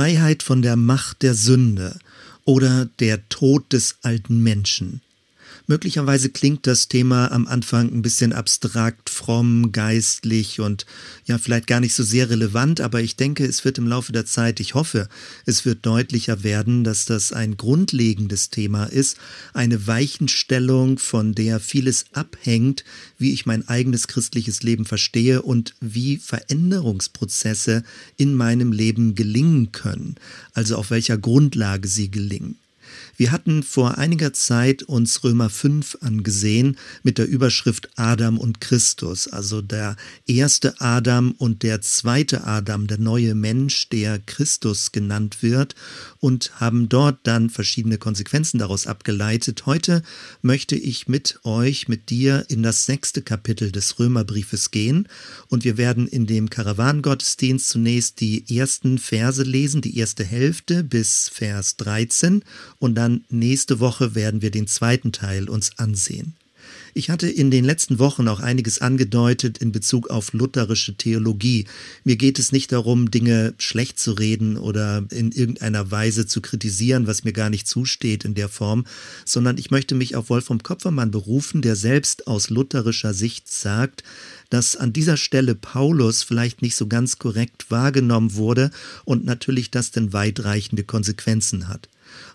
Freiheit von der Macht der Sünde oder der Tod des alten Menschen. Möglicherweise klingt das Thema am Anfang ein bisschen abstrakt, fromm, geistlich und ja, vielleicht gar nicht so sehr relevant, aber ich denke, es wird im Laufe der Zeit, ich hoffe, es wird deutlicher werden, dass das ein grundlegendes Thema ist, eine Weichenstellung, von der vieles abhängt, wie ich mein eigenes christliches Leben verstehe und wie Veränderungsprozesse in meinem Leben gelingen können, also auf welcher Grundlage sie gelingen. Wir hatten vor einiger Zeit uns Römer 5 angesehen mit der Überschrift Adam und Christus, also der erste Adam und der zweite Adam, der neue Mensch, der Christus genannt wird und haben dort dann verschiedene Konsequenzen daraus abgeleitet. Heute möchte ich mit euch, mit dir in das sechste Kapitel des Römerbriefes gehen und wir werden in dem Karawanengottesdienst zunächst die ersten Verse lesen, die erste Hälfte bis Vers 13 und dann dann nächste Woche werden wir den zweiten Teil uns ansehen. Ich hatte in den letzten Wochen auch einiges angedeutet in Bezug auf lutherische Theologie. Mir geht es nicht darum, Dinge schlecht zu reden oder in irgendeiner Weise zu kritisieren, was mir gar nicht zusteht in der Form, sondern ich möchte mich auf Wolfram Kopfermann berufen, der selbst aus lutherischer Sicht sagt, dass an dieser Stelle Paulus vielleicht nicht so ganz korrekt wahrgenommen wurde und natürlich das denn weitreichende Konsequenzen hat.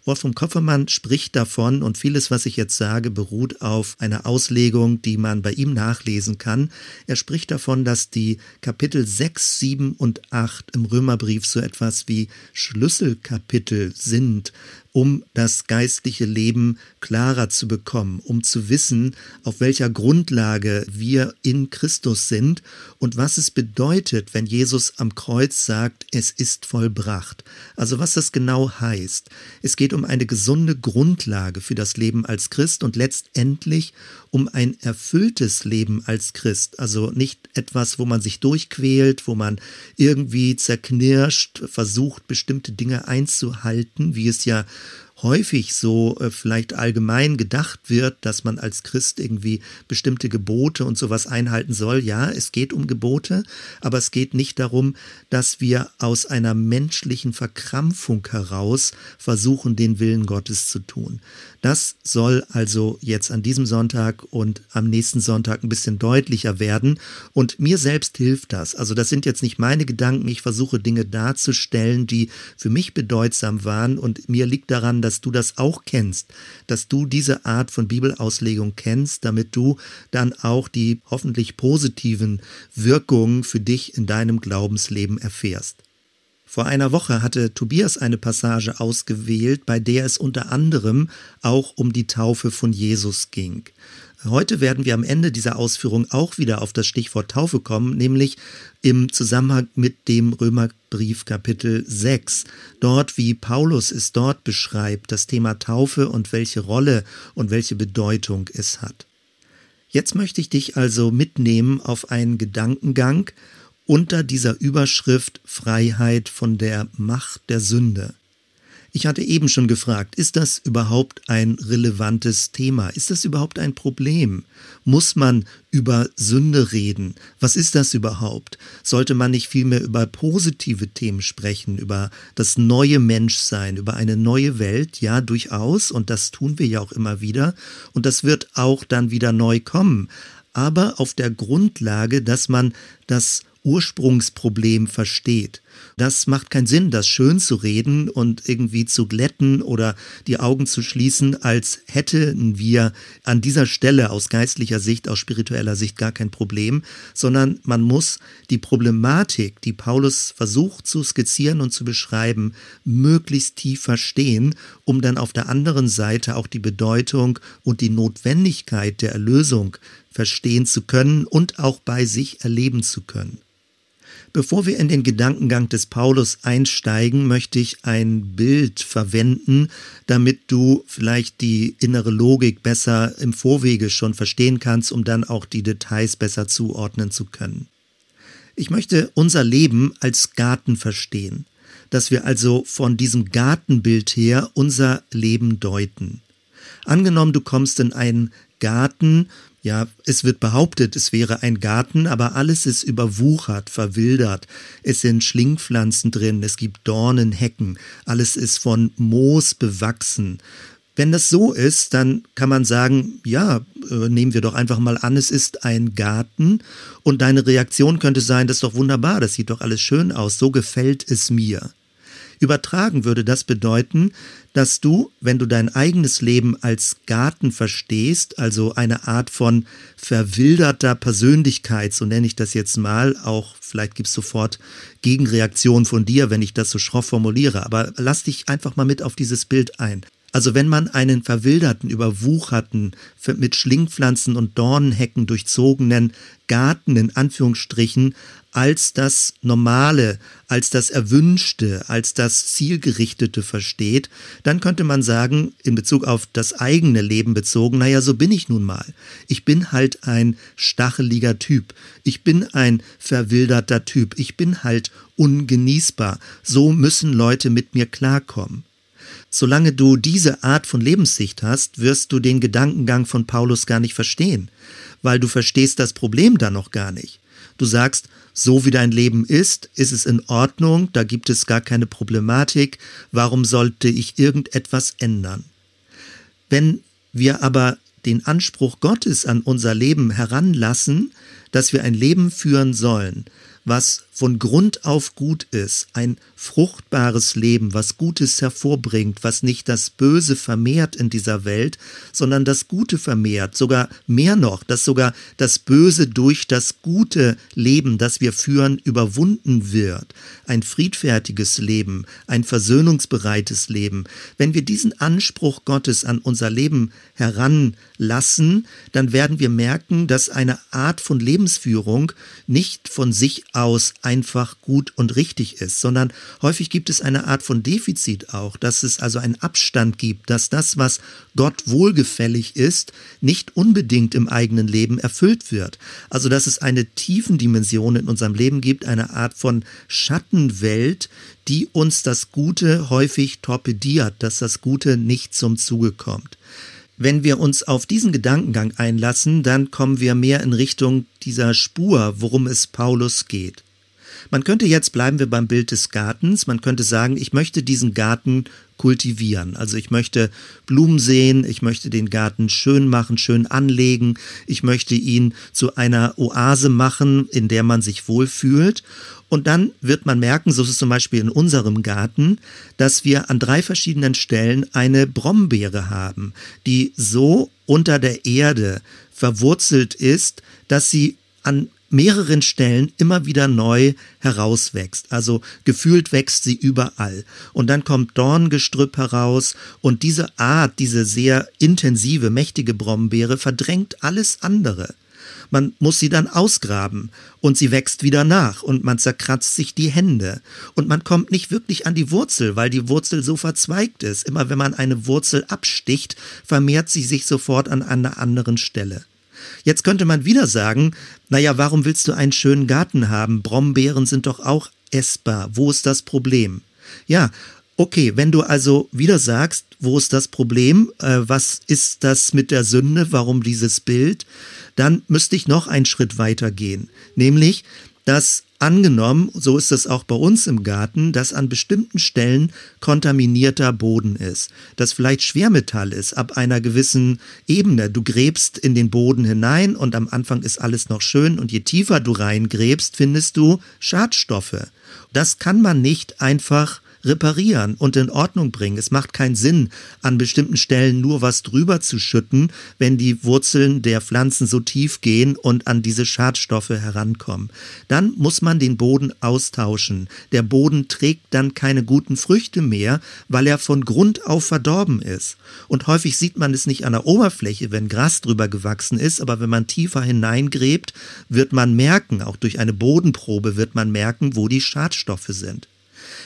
Wolfram Koffermann spricht davon und vieles, was ich jetzt sage, beruht auf einer Auslegung, die man bei ihm nachlesen kann. Er spricht davon, dass die Kapitel 6, 7 und 8 im Römerbrief so etwas wie Schlüsselkapitel sind, um das geistliche Leben klarer zu bekommen, um zu wissen, auf welcher Grundlage wir in Christus sind und was es bedeutet, wenn Jesus am Kreuz sagt, es ist vollbracht. Also was das genau heißt. Es geht um eine gesunde Grundlage für das Leben als Christ und letztendlich um ein erfülltes Leben als Christ. Also nicht etwas, wo man sich durchquält, wo man irgendwie zerknirscht, versucht, bestimmte Dinge einzuhalten, wie es ja häufig so äh, vielleicht allgemein gedacht wird, dass man als Christ irgendwie bestimmte Gebote und sowas einhalten soll. Ja, es geht um Gebote, aber es geht nicht darum, dass wir aus einer menschlichen Verkrampfung heraus versuchen, den Willen Gottes zu tun. Das soll also jetzt an diesem Sonntag und am nächsten Sonntag ein bisschen deutlicher werden. Und mir selbst hilft das. Also das sind jetzt nicht meine Gedanken. Ich versuche Dinge darzustellen, die für mich bedeutsam waren. Und mir liegt daran, dass du das auch kennst, dass du diese Art von Bibelauslegung kennst, damit du dann auch die hoffentlich positiven Wirkungen für dich in deinem Glaubensleben erfährst. Vor einer Woche hatte Tobias eine Passage ausgewählt, bei der es unter anderem auch um die Taufe von Jesus ging. Heute werden wir am Ende dieser Ausführung auch wieder auf das Stichwort Taufe kommen, nämlich im Zusammenhang mit dem Römerbrief Kapitel 6. Dort, wie Paulus es dort beschreibt, das Thema Taufe und welche Rolle und welche Bedeutung es hat. Jetzt möchte ich dich also mitnehmen auf einen Gedankengang unter dieser Überschrift Freiheit von der Macht der Sünde. Ich hatte eben schon gefragt, ist das überhaupt ein relevantes Thema? Ist das überhaupt ein Problem? Muss man über Sünde reden? Was ist das überhaupt? Sollte man nicht vielmehr über positive Themen sprechen, über das neue Menschsein, über eine neue Welt? Ja, durchaus. Und das tun wir ja auch immer wieder. Und das wird auch dann wieder neu kommen. Aber auf der Grundlage, dass man das Ursprungsproblem versteht. Das macht keinen Sinn, das schön zu reden und irgendwie zu glätten oder die Augen zu schließen, als hätten wir an dieser Stelle aus geistlicher Sicht, aus spiritueller Sicht gar kein Problem, sondern man muss die Problematik, die Paulus versucht zu skizzieren und zu beschreiben, möglichst tief verstehen, um dann auf der anderen Seite auch die Bedeutung und die Notwendigkeit der Erlösung verstehen zu können und auch bei sich erleben zu können. Bevor wir in den Gedankengang des Paulus einsteigen, möchte ich ein Bild verwenden, damit du vielleicht die innere Logik besser im Vorwege schon verstehen kannst, um dann auch die Details besser zuordnen zu können. Ich möchte unser Leben als Garten verstehen, dass wir also von diesem Gartenbild her unser Leben deuten. Angenommen, du kommst in einen Garten Ja, es wird behauptet, es wäre ein Garten, aber alles ist überwuchert, verwildert. Es sind Schlingpflanzen drin, es gibt Dornen, Hecken, alles ist von Moos bewachsen. Wenn das so ist, dann kann man sagen, ja, äh, nehmen wir doch einfach mal an, es ist ein Garten und deine Reaktion könnte sein, das ist doch wunderbar, das sieht doch alles schön aus, so gefällt es mir. Übertragen würde das bedeuten, dass du, wenn du dein eigenes Leben als Garten verstehst, also eine Art von verwilderter Persönlichkeit, so nenne ich das jetzt mal, auch vielleicht gibt es sofort Gegenreaktionen von dir, wenn ich das so schroff formuliere, aber lass dich einfach mal mit auf dieses Bild ein. Also wenn man einen verwilderten, überwucherten, mit Schlingpflanzen und Dornenhecken durchzogenen Garten in Anführungsstrichen als das Normale, als das Erwünschte, als das Zielgerichtete versteht, dann könnte man sagen, in Bezug auf das eigene Leben bezogen, naja, so bin ich nun mal. Ich bin halt ein stacheliger Typ. Ich bin ein verwilderter Typ. Ich bin halt ungenießbar. So müssen Leute mit mir klarkommen. Solange du diese Art von Lebenssicht hast, wirst du den Gedankengang von Paulus gar nicht verstehen, weil du verstehst das Problem dann noch gar nicht. Du sagst, so wie dein Leben ist, ist es in Ordnung, da gibt es gar keine Problematik, warum sollte ich irgendetwas ändern? Wenn wir aber den Anspruch Gottes an unser Leben heranlassen, dass wir ein Leben führen sollen, was von Grund auf gut ist, ein fruchtbares Leben, was Gutes hervorbringt, was nicht das Böse vermehrt in dieser Welt, sondern das Gute vermehrt, sogar mehr noch, dass sogar das Böse durch das gute Leben, das wir führen, überwunden wird. Ein friedfertiges Leben, ein versöhnungsbereites Leben. Wenn wir diesen Anspruch Gottes an unser Leben heranlassen, dann werden wir merken, dass eine Art von Lebensführung nicht von sich aus einfach gut und richtig ist, sondern häufig gibt es eine Art von Defizit auch, dass es also einen Abstand gibt, dass das, was Gott wohlgefällig ist, nicht unbedingt im eigenen Leben erfüllt wird. Also dass es eine tiefen Dimension in unserem Leben gibt, eine Art von Schattenwelt, die uns das Gute häufig torpediert, dass das Gute nicht zum Zuge kommt. Wenn wir uns auf diesen Gedankengang einlassen, dann kommen wir mehr in Richtung dieser Spur, worum es Paulus geht. Man könnte jetzt bleiben wir beim Bild des Gartens. Man könnte sagen, ich möchte diesen Garten kultivieren. Also ich möchte Blumen sehen, ich möchte den Garten schön machen, schön anlegen, ich möchte ihn zu einer Oase machen, in der man sich wohlfühlt. Und dann wird man merken, so ist es zum Beispiel in unserem Garten, dass wir an drei verschiedenen Stellen eine Brombeere haben, die so unter der Erde verwurzelt ist, dass sie an mehreren Stellen immer wieder neu herauswächst. Also gefühlt wächst sie überall. Und dann kommt Dorngestrüpp heraus und diese Art, diese sehr intensive, mächtige Brombeere verdrängt alles andere. Man muss sie dann ausgraben und sie wächst wieder nach und man zerkratzt sich die Hände und man kommt nicht wirklich an die Wurzel, weil die Wurzel so verzweigt ist. Immer wenn man eine Wurzel absticht, vermehrt sie sich sofort an einer anderen Stelle. Jetzt könnte man wieder sagen, naja, warum willst du einen schönen Garten haben? Brombeeren sind doch auch essbar. Wo ist das Problem? Ja, okay, wenn du also wieder sagst, wo ist das Problem? Äh, was ist das mit der Sünde? Warum dieses Bild? Dann müsste ich noch einen Schritt weiter gehen. Nämlich, dass angenommen, so ist es auch bei uns im Garten, dass an bestimmten Stellen kontaminierter Boden ist, dass vielleicht Schwermetall ist ab einer gewissen Ebene. Du gräbst in den Boden hinein und am Anfang ist alles noch schön und je tiefer du reingräbst, findest du Schadstoffe. Das kann man nicht einfach reparieren und in Ordnung bringen. Es macht keinen Sinn, an bestimmten Stellen nur was drüber zu schütten, wenn die Wurzeln der Pflanzen so tief gehen und an diese Schadstoffe herankommen. Dann muss man den Boden austauschen. Der Boden trägt dann keine guten Früchte mehr, weil er von Grund auf verdorben ist. Und häufig sieht man es nicht an der Oberfläche, wenn Gras drüber gewachsen ist, aber wenn man tiefer hineingräbt, wird man merken, auch durch eine Bodenprobe wird man merken, wo die Schadstoffe sind.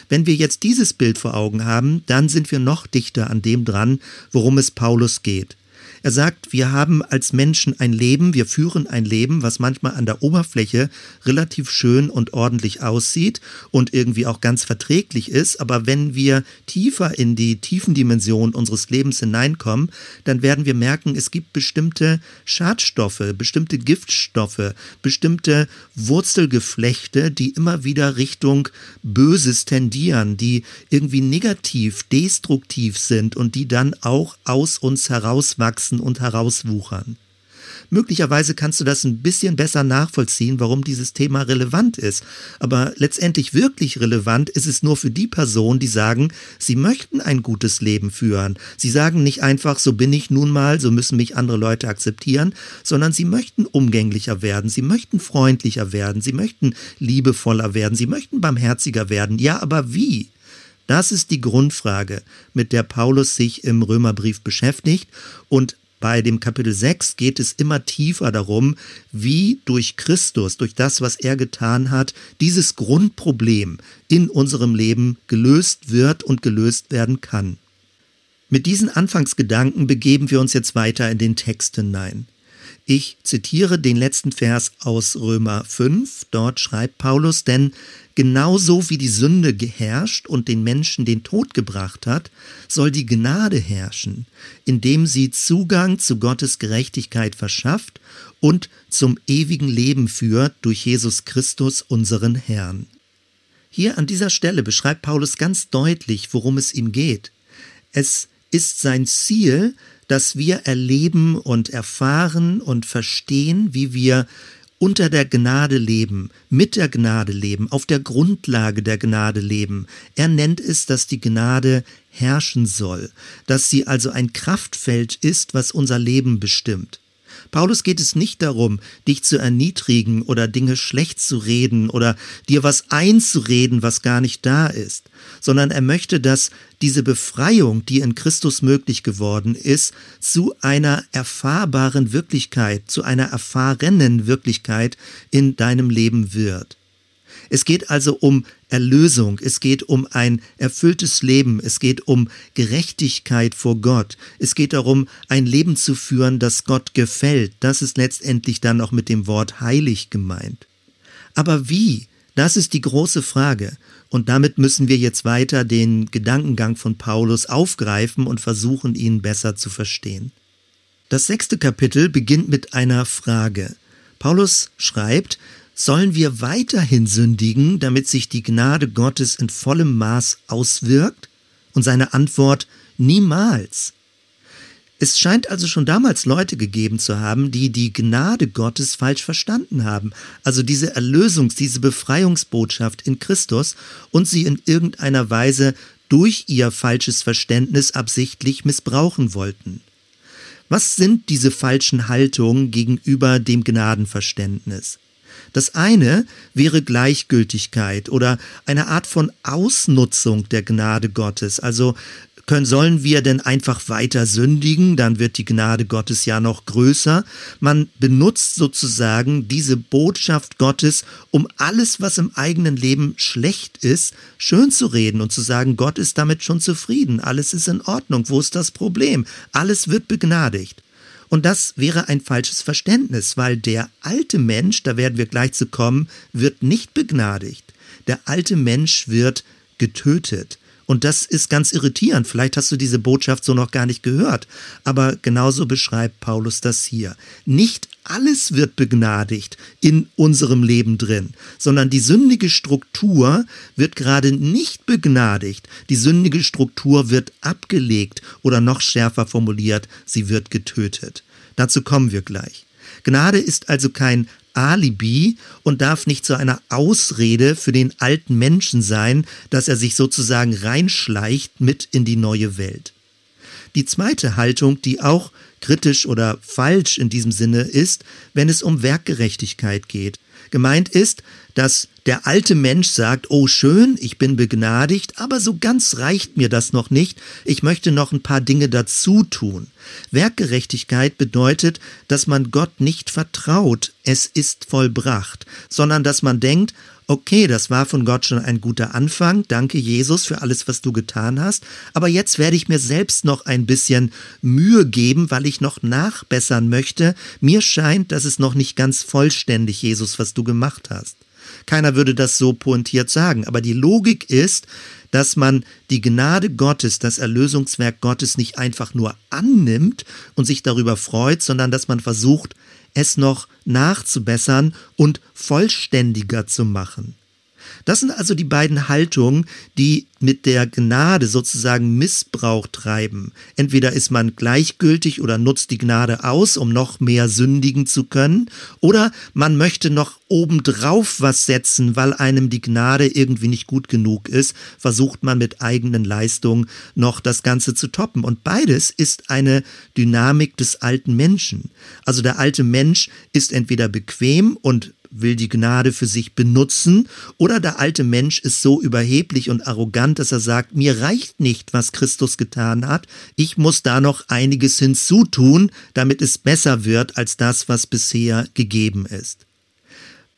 Wenn wir jetzt dieses Bild vor Augen haben, dann sind wir noch dichter an dem dran, worum es Paulus geht. Er sagt, wir haben als Menschen ein Leben, wir führen ein Leben, was manchmal an der Oberfläche relativ schön und ordentlich aussieht und irgendwie auch ganz verträglich ist, aber wenn wir tiefer in die tiefen Dimensionen unseres Lebens hineinkommen, dann werden wir merken, es gibt bestimmte Schadstoffe, bestimmte Giftstoffe, bestimmte Wurzelgeflechte, die immer wieder Richtung Böses tendieren, die irgendwie negativ, destruktiv sind und die dann auch aus uns herauswachsen und herauswuchern. Möglicherweise kannst du das ein bisschen besser nachvollziehen, warum dieses Thema relevant ist. Aber letztendlich wirklich relevant ist es nur für die Personen, die sagen, sie möchten ein gutes Leben führen. Sie sagen nicht einfach, so bin ich nun mal, so müssen mich andere Leute akzeptieren, sondern sie möchten umgänglicher werden, sie möchten freundlicher werden, sie möchten liebevoller werden, sie möchten barmherziger werden. Ja, aber wie? Das ist die Grundfrage, mit der Paulus sich im Römerbrief beschäftigt und bei dem Kapitel 6 geht es immer tiefer darum, wie durch Christus, durch das, was er getan hat, dieses Grundproblem in unserem Leben gelöst wird und gelöst werden kann. Mit diesen Anfangsgedanken begeben wir uns jetzt weiter in den Text hinein. Ich zitiere den letzten Vers aus Römer 5. Dort schreibt Paulus, denn genauso wie die Sünde geherrscht und den Menschen den Tod gebracht hat, soll die Gnade herrschen, indem sie Zugang zu Gottes Gerechtigkeit verschafft und zum ewigen Leben führt durch Jesus Christus, unseren Herrn. Hier an dieser Stelle beschreibt Paulus ganz deutlich, worum es ihm geht. Es ist sein Ziel, dass wir erleben und erfahren und verstehen, wie wir unter der Gnade leben, mit der Gnade leben, auf der Grundlage der Gnade leben. Er nennt es, dass die Gnade herrschen soll, dass sie also ein Kraftfeld ist, was unser Leben bestimmt. Paulus geht es nicht darum, dich zu erniedrigen oder Dinge schlecht zu reden oder dir was einzureden, was gar nicht da ist, sondern er möchte, dass diese Befreiung, die in Christus möglich geworden ist, zu einer erfahrbaren Wirklichkeit, zu einer erfahrenen Wirklichkeit in deinem Leben wird. Es geht also um Erlösung, es geht um ein erfülltes Leben, es geht um Gerechtigkeit vor Gott, es geht darum, ein Leben zu führen, das Gott gefällt. Das ist letztendlich dann auch mit dem Wort heilig gemeint. Aber wie? Das ist die große Frage. Und damit müssen wir jetzt weiter den Gedankengang von Paulus aufgreifen und versuchen, ihn besser zu verstehen. Das sechste Kapitel beginnt mit einer Frage. Paulus schreibt, Sollen wir weiterhin sündigen, damit sich die Gnade Gottes in vollem Maß auswirkt? Und seine Antwort niemals. Es scheint also schon damals Leute gegeben zu haben, die die Gnade Gottes falsch verstanden haben, also diese Erlösungs-, diese Befreiungsbotschaft in Christus und sie in irgendeiner Weise durch ihr falsches Verständnis absichtlich missbrauchen wollten. Was sind diese falschen Haltungen gegenüber dem Gnadenverständnis? Das eine wäre Gleichgültigkeit oder eine Art von Ausnutzung der Gnade Gottes. Also können, sollen wir denn einfach weiter sündigen, dann wird die Gnade Gottes ja noch größer. Man benutzt sozusagen diese Botschaft Gottes, um alles, was im eigenen Leben schlecht ist, schön zu reden und zu sagen, Gott ist damit schon zufrieden, alles ist in Ordnung, wo ist das Problem? Alles wird begnadigt. Und das wäre ein falsches Verständnis, weil der alte Mensch, da werden wir gleich zu kommen, wird nicht begnadigt. Der alte Mensch wird getötet. Und das ist ganz irritierend. Vielleicht hast du diese Botschaft so noch gar nicht gehört. Aber genauso beschreibt Paulus das hier. Nicht alles wird begnadigt in unserem Leben drin, sondern die sündige Struktur wird gerade nicht begnadigt. Die sündige Struktur wird abgelegt oder noch schärfer formuliert, sie wird getötet. Dazu kommen wir gleich. Gnade ist also kein Alibi und darf nicht zu einer Ausrede für den alten Menschen sein, dass er sich sozusagen reinschleicht mit in die neue Welt. Die zweite Haltung, die auch kritisch oder falsch in diesem Sinne ist, wenn es um Werkgerechtigkeit geht. Gemeint ist, dass der alte Mensch sagt, oh schön, ich bin begnadigt, aber so ganz reicht mir das noch nicht, ich möchte noch ein paar Dinge dazu tun. Werkgerechtigkeit bedeutet, dass man Gott nicht vertraut, es ist vollbracht, sondern dass man denkt, okay, das war von Gott schon ein guter Anfang, danke Jesus für alles, was du getan hast, aber jetzt werde ich mir selbst noch ein bisschen Mühe geben, weil ich noch nachbessern möchte. Mir scheint, dass es noch nicht ganz vollständig, Jesus, was du gemacht hast. Keiner würde das so pointiert sagen, aber die Logik ist, dass man die Gnade Gottes, das Erlösungswerk Gottes nicht einfach nur annimmt und sich darüber freut, sondern dass man versucht, es noch nachzubessern und vollständiger zu machen. Das sind also die beiden Haltungen, die mit der Gnade sozusagen Missbrauch treiben. Entweder ist man gleichgültig oder nutzt die Gnade aus, um noch mehr sündigen zu können, oder man möchte noch obendrauf was setzen, weil einem die Gnade irgendwie nicht gut genug ist, versucht man mit eigenen Leistungen noch das Ganze zu toppen. Und beides ist eine Dynamik des alten Menschen. Also der alte Mensch ist entweder bequem und will die Gnade für sich benutzen, oder der alte Mensch ist so überheblich und arrogant, dass er sagt, mir reicht nicht, was Christus getan hat, ich muss da noch einiges hinzutun, damit es besser wird als das, was bisher gegeben ist.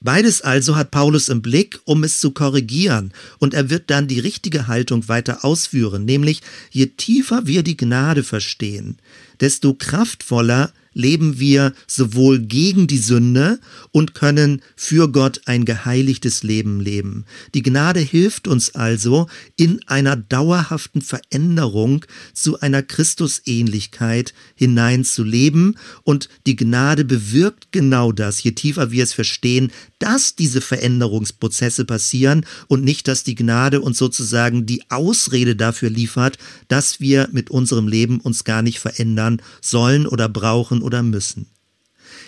Beides also hat Paulus im Blick, um es zu korrigieren, und er wird dann die richtige Haltung weiter ausführen, nämlich je tiefer wir die Gnade verstehen, desto kraftvoller leben wir sowohl gegen die Sünde und können für Gott ein geheiligtes Leben leben. Die Gnade hilft uns also in einer dauerhaften Veränderung zu einer Christusähnlichkeit hineinzuleben und die Gnade bewirkt genau das, je tiefer wir es verstehen, dass diese Veränderungsprozesse passieren und nicht, dass die Gnade uns sozusagen die Ausrede dafür liefert, dass wir mit unserem Leben uns gar nicht verändern sollen oder brauchen oder müssen.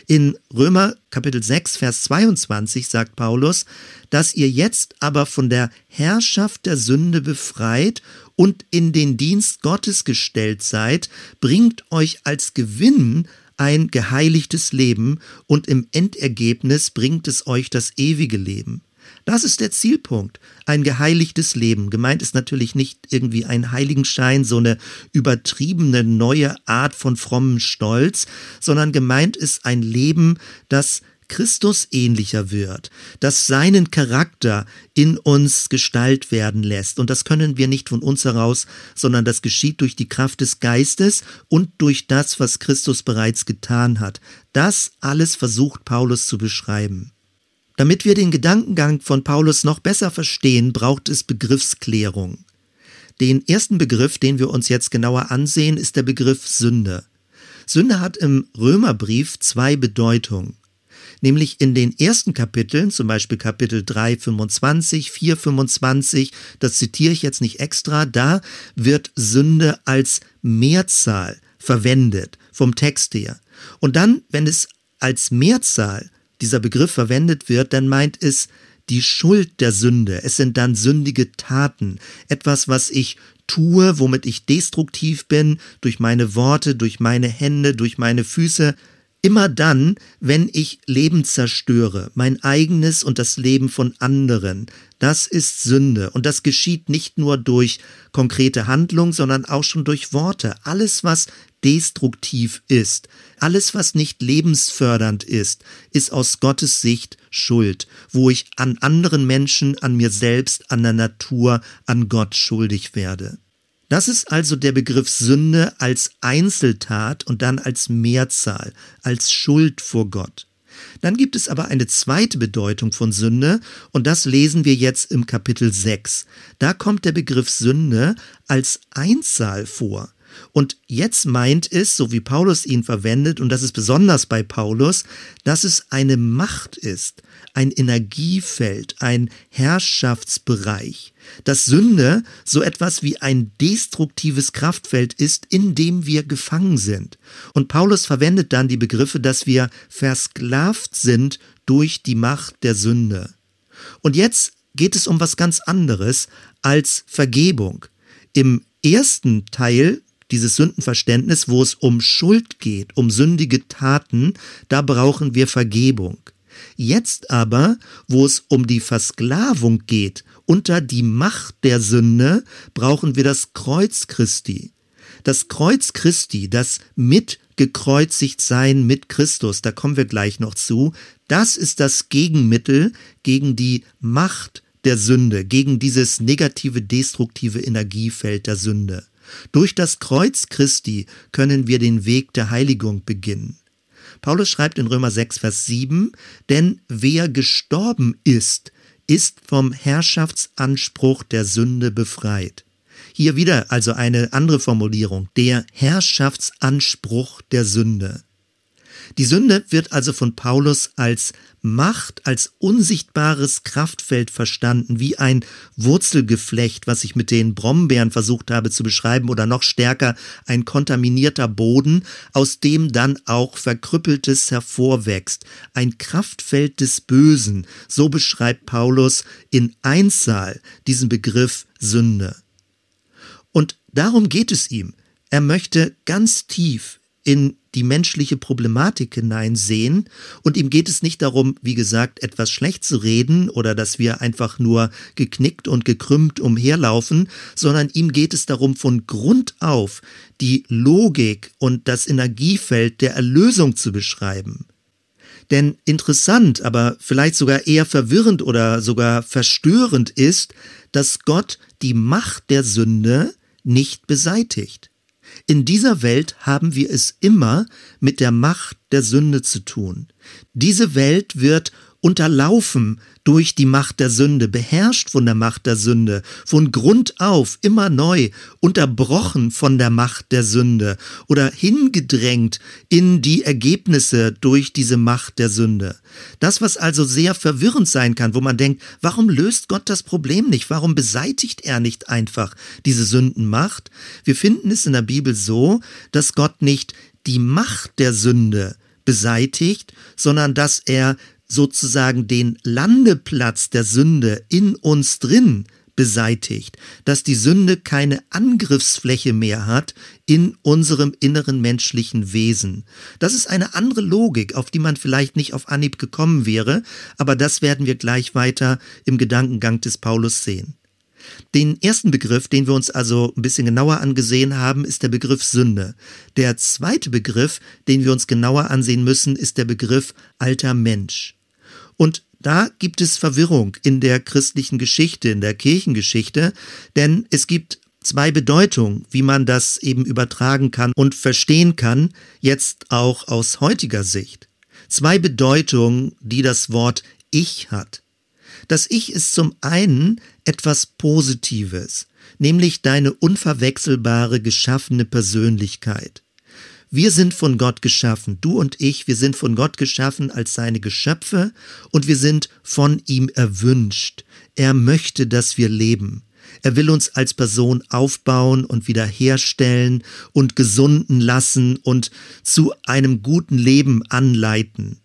In Römer Kapitel 6, Vers 22 sagt Paulus, dass ihr jetzt aber von der Herrschaft der Sünde befreit und in den Dienst Gottes gestellt seid, bringt euch als Gewinn ein geheiligtes Leben und im Endergebnis bringt es euch das ewige Leben. Das ist der Zielpunkt. Ein geheiligtes Leben. Gemeint ist natürlich nicht irgendwie ein Heiligenschein, so eine übertriebene neue Art von frommen Stolz, sondern gemeint ist ein Leben, das Christus ähnlicher wird, das seinen Charakter in uns Gestalt werden lässt. Und das können wir nicht von uns heraus, sondern das geschieht durch die Kraft des Geistes und durch das, was Christus bereits getan hat. Das alles versucht Paulus zu beschreiben. Damit wir den Gedankengang von Paulus noch besser verstehen, braucht es Begriffsklärung. Den ersten Begriff, den wir uns jetzt genauer ansehen, ist der Begriff Sünde. Sünde hat im Römerbrief zwei Bedeutungen. Nämlich in den ersten Kapiteln, zum Beispiel Kapitel 3, 25, 4, 25, das zitiere ich jetzt nicht extra, da wird Sünde als Mehrzahl verwendet, vom Text her. Und dann, wenn es als Mehrzahl dieser Begriff verwendet wird, dann meint es die Schuld der Sünde. Es sind dann sündige Taten. Etwas, was ich tue, womit ich destruktiv bin, durch meine Worte, durch meine Hände, durch meine Füße. Immer dann, wenn ich Leben zerstöre, mein eigenes und das Leben von anderen, das ist Sünde. Und das geschieht nicht nur durch konkrete Handlung, sondern auch schon durch Worte. Alles, was destruktiv ist. Alles, was nicht lebensfördernd ist, ist aus Gottes Sicht Schuld, wo ich an anderen Menschen, an mir selbst, an der Natur, an Gott schuldig werde. Das ist also der Begriff Sünde als Einzeltat und dann als Mehrzahl, als Schuld vor Gott. Dann gibt es aber eine zweite Bedeutung von Sünde und das lesen wir jetzt im Kapitel 6. Da kommt der Begriff Sünde als Einzahl vor. Und jetzt meint es, so wie Paulus ihn verwendet, und das ist besonders bei Paulus, dass es eine Macht ist, ein Energiefeld, ein Herrschaftsbereich, dass Sünde so etwas wie ein destruktives Kraftfeld ist, in dem wir gefangen sind. Und Paulus verwendet dann die Begriffe, dass wir versklavt sind durch die Macht der Sünde. Und jetzt geht es um was ganz anderes als Vergebung. Im ersten Teil dieses Sündenverständnis, wo es um Schuld geht, um sündige Taten, da brauchen wir Vergebung. Jetzt aber, wo es um die Versklavung geht, unter die Macht der Sünde, brauchen wir das Kreuz Christi. Das Kreuz Christi, das mit gekreuzigt sein mit Christus, da kommen wir gleich noch zu, das ist das Gegenmittel gegen die Macht der Sünde, gegen dieses negative, destruktive Energiefeld der Sünde. Durch das Kreuz Christi können wir den Weg der Heiligung beginnen. Paulus schreibt in Römer 6, Vers 7, denn wer gestorben ist, ist vom Herrschaftsanspruch der Sünde befreit. Hier wieder also eine andere Formulierung, der Herrschaftsanspruch der Sünde. Die Sünde wird also von Paulus als Macht, als unsichtbares Kraftfeld verstanden, wie ein Wurzelgeflecht, was ich mit den Brombeeren versucht habe zu beschreiben, oder noch stärker ein kontaminierter Boden, aus dem dann auch Verkrüppeltes hervorwächst. Ein Kraftfeld des Bösen, so beschreibt Paulus in Einzahl diesen Begriff Sünde. Und darum geht es ihm. Er möchte ganz tief in die menschliche Problematik hineinsehen und ihm geht es nicht darum, wie gesagt, etwas schlecht zu reden oder dass wir einfach nur geknickt und gekrümmt umherlaufen, sondern ihm geht es darum, von Grund auf die Logik und das Energiefeld der Erlösung zu beschreiben. Denn interessant, aber vielleicht sogar eher verwirrend oder sogar verstörend ist, dass Gott die Macht der Sünde nicht beseitigt. In dieser Welt haben wir es immer mit der Macht der Sünde zu tun. Diese Welt wird unterlaufen durch die Macht der Sünde, beherrscht von der Macht der Sünde, von Grund auf immer neu unterbrochen von der Macht der Sünde oder hingedrängt in die Ergebnisse durch diese Macht der Sünde. Das, was also sehr verwirrend sein kann, wo man denkt, warum löst Gott das Problem nicht? Warum beseitigt er nicht einfach diese Sündenmacht? Wir finden es in der Bibel so, dass Gott nicht die Macht der Sünde beseitigt, sondern dass er sozusagen den Landeplatz der Sünde in uns drin beseitigt, dass die Sünde keine Angriffsfläche mehr hat in unserem inneren menschlichen Wesen. Das ist eine andere Logik, auf die man vielleicht nicht auf Anhieb gekommen wäre, aber das werden wir gleich weiter im Gedankengang des Paulus sehen. Den ersten Begriff, den wir uns also ein bisschen genauer angesehen haben, ist der Begriff Sünde. Der zweite Begriff, den wir uns genauer ansehen müssen, ist der Begriff alter Mensch. Und da gibt es Verwirrung in der christlichen Geschichte, in der Kirchengeschichte, denn es gibt zwei Bedeutungen, wie man das eben übertragen kann und verstehen kann, jetzt auch aus heutiger Sicht. Zwei Bedeutungen, die das Wort Ich hat. Das Ich ist zum einen etwas Positives, nämlich deine unverwechselbare geschaffene Persönlichkeit. Wir sind von Gott geschaffen, du und ich, wir sind von Gott geschaffen als seine Geschöpfe und wir sind von ihm erwünscht. Er möchte, dass wir leben. Er will uns als Person aufbauen und wiederherstellen und gesunden lassen und zu einem guten Leben anleiten.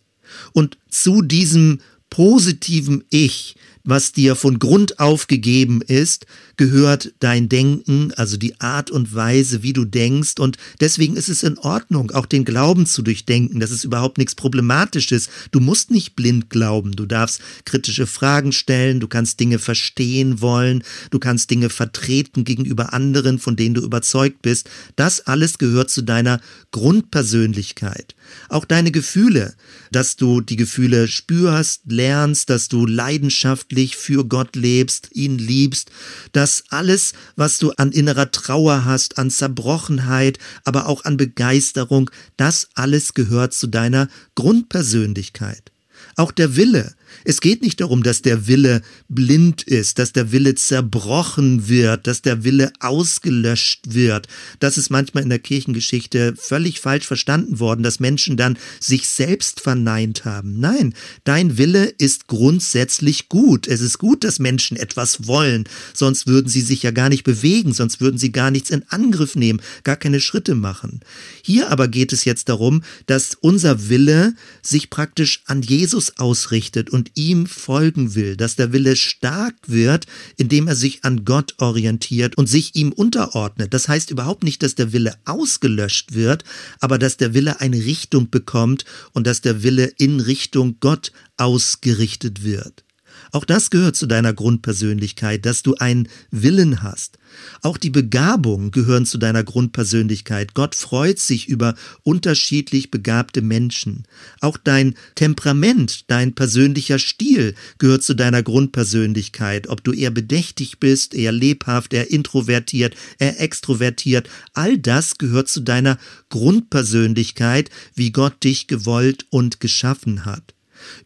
Und zu diesem positiven Ich, was dir von Grund auf gegeben ist, gehört dein Denken, also die Art und Weise, wie du denkst. Und deswegen ist es in Ordnung, auch den Glauben zu durchdenken. Das ist überhaupt nichts Problematisches. Du musst nicht blind glauben. Du darfst kritische Fragen stellen. Du kannst Dinge verstehen wollen. Du kannst Dinge vertreten gegenüber anderen, von denen du überzeugt bist. Das alles gehört zu deiner Grundpersönlichkeit. Auch deine Gefühle, dass du die Gefühle spürst, lernst, dass du leidenschaftlich für Gott lebst, ihn liebst, dass alles, was du an innerer Trauer hast, an Zerbrochenheit, aber auch an Begeisterung, das alles gehört zu deiner Grundpersönlichkeit. Auch der Wille, es geht nicht darum, dass der Wille blind ist, dass der Wille zerbrochen wird, dass der Wille ausgelöscht wird. Das ist manchmal in der Kirchengeschichte völlig falsch verstanden worden, dass Menschen dann sich selbst verneint haben. Nein, dein Wille ist grundsätzlich gut. Es ist gut, dass Menschen etwas wollen, sonst würden sie sich ja gar nicht bewegen, sonst würden sie gar nichts in Angriff nehmen, gar keine Schritte machen. Hier aber geht es jetzt darum, dass unser Wille sich praktisch an Jesus ausrichtet und ihm folgen will, dass der Wille stark wird, indem er sich an Gott orientiert und sich ihm unterordnet. Das heißt überhaupt nicht, dass der Wille ausgelöscht wird, aber dass der Wille eine Richtung bekommt und dass der Wille in Richtung Gott ausgerichtet wird. Auch das gehört zu deiner Grundpersönlichkeit, dass du einen Willen hast. Auch die Begabungen gehören zu deiner Grundpersönlichkeit. Gott freut sich über unterschiedlich begabte Menschen. Auch dein Temperament, dein persönlicher Stil gehört zu deiner Grundpersönlichkeit. Ob du eher bedächtig bist, eher lebhaft, eher introvertiert, eher extrovertiert, all das gehört zu deiner Grundpersönlichkeit, wie Gott dich gewollt und geschaffen hat.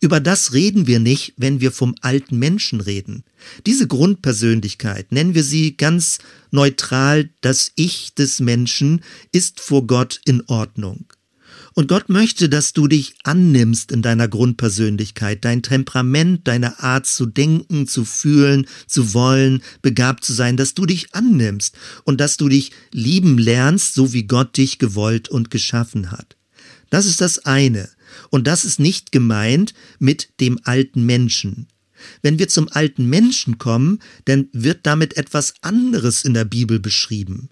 Über das reden wir nicht, wenn wir vom alten Menschen reden. Diese Grundpersönlichkeit, nennen wir sie ganz neutral, das Ich des Menschen, ist vor Gott in Ordnung. Und Gott möchte, dass du dich annimmst in deiner Grundpersönlichkeit, dein Temperament, deine Art zu denken, zu fühlen, zu wollen, begabt zu sein, dass du dich annimmst und dass du dich lieben lernst, so wie Gott dich gewollt und geschaffen hat. Das ist das eine. Und das ist nicht gemeint mit dem alten Menschen. Wenn wir zum alten Menschen kommen, dann wird damit etwas anderes in der Bibel beschrieben.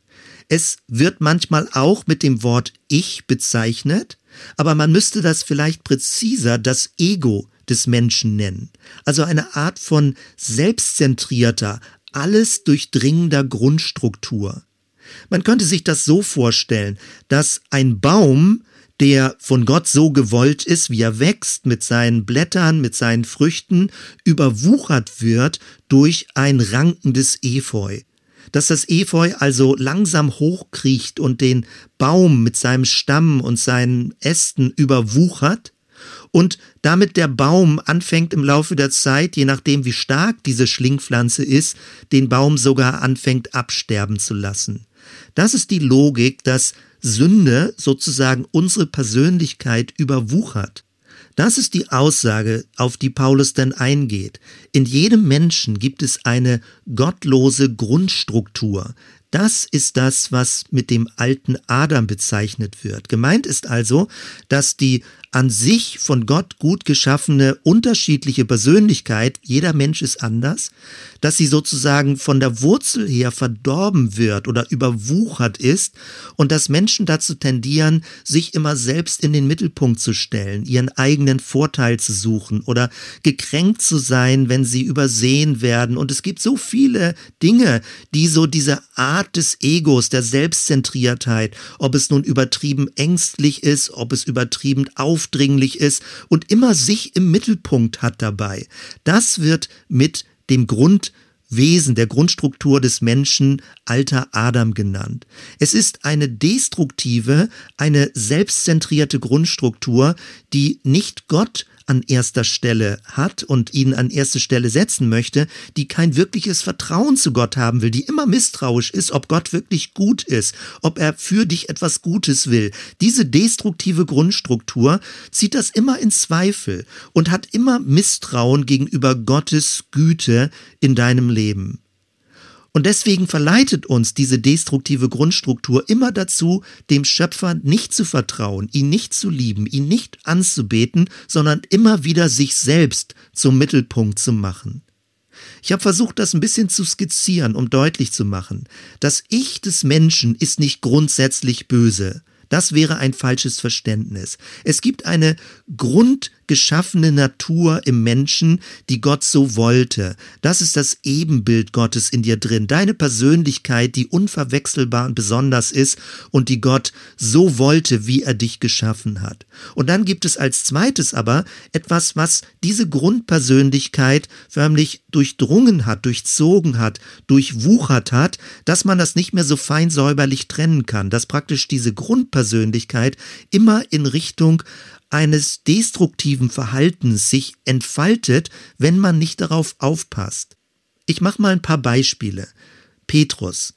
Es wird manchmal auch mit dem Wort Ich bezeichnet, aber man müsste das vielleicht präziser das Ego des Menschen nennen. Also eine Art von selbstzentrierter, alles durchdringender Grundstruktur. Man könnte sich das so vorstellen, dass ein Baum der von Gott so gewollt ist, wie er wächst, mit seinen Blättern, mit seinen Früchten, überwuchert wird durch ein rankendes Efeu. Dass das Efeu also langsam hochkriecht und den Baum mit seinem Stamm und seinen Ästen überwuchert und damit der Baum anfängt im Laufe der Zeit, je nachdem wie stark diese Schlingpflanze ist, den Baum sogar anfängt absterben zu lassen. Das ist die Logik, dass Sünde sozusagen unsere Persönlichkeit überwuchert. Das ist die Aussage, auf die Paulus denn eingeht. In jedem Menschen gibt es eine gottlose Grundstruktur. Das ist das, was mit dem alten Adam bezeichnet wird. Gemeint ist also, dass die an sich von Gott gut geschaffene unterschiedliche Persönlichkeit, jeder Mensch ist anders, dass sie sozusagen von der Wurzel her verdorben wird oder überwuchert ist und dass Menschen dazu tendieren, sich immer selbst in den Mittelpunkt zu stellen, ihren eigenen Vorteil zu suchen oder gekränkt zu sein, wenn sie übersehen werden. Und es gibt so viele Dinge, die so diese Art des Egos, der Selbstzentriertheit, ob es nun übertrieben ängstlich ist, ob es übertrieben auf aufdringlich ist und immer sich im Mittelpunkt hat dabei. Das wird mit dem Grundwesen, der Grundstruktur des Menschen alter Adam genannt. Es ist eine destruktive, eine selbstzentrierte Grundstruktur, die nicht Gott an erster Stelle hat und ihn an erste Stelle setzen möchte, die kein wirkliches Vertrauen zu Gott haben will, die immer misstrauisch ist, ob Gott wirklich gut ist, ob er für dich etwas Gutes will. Diese destruktive Grundstruktur zieht das immer in Zweifel und hat immer Misstrauen gegenüber Gottes Güte in deinem Leben. Und deswegen verleitet uns diese destruktive Grundstruktur immer dazu, dem Schöpfer nicht zu vertrauen, ihn nicht zu lieben, ihn nicht anzubeten, sondern immer wieder sich selbst zum Mittelpunkt zu machen. Ich habe versucht, das ein bisschen zu skizzieren, um deutlich zu machen. Das Ich des Menschen ist nicht grundsätzlich böse. Das wäre ein falsches Verständnis. Es gibt eine Grund geschaffene Natur im Menschen, die Gott so wollte. Das ist das Ebenbild Gottes in dir drin. Deine Persönlichkeit, die unverwechselbar und besonders ist und die Gott so wollte, wie er dich geschaffen hat. Und dann gibt es als zweites aber etwas, was diese Grundpersönlichkeit förmlich durchdrungen hat, durchzogen hat, durchwuchert hat, dass man das nicht mehr so fein säuberlich trennen kann, dass praktisch diese Grundpersönlichkeit immer in Richtung eines destruktiven Verhaltens sich entfaltet, wenn man nicht darauf aufpasst. Ich mache mal ein paar Beispiele. Petrus.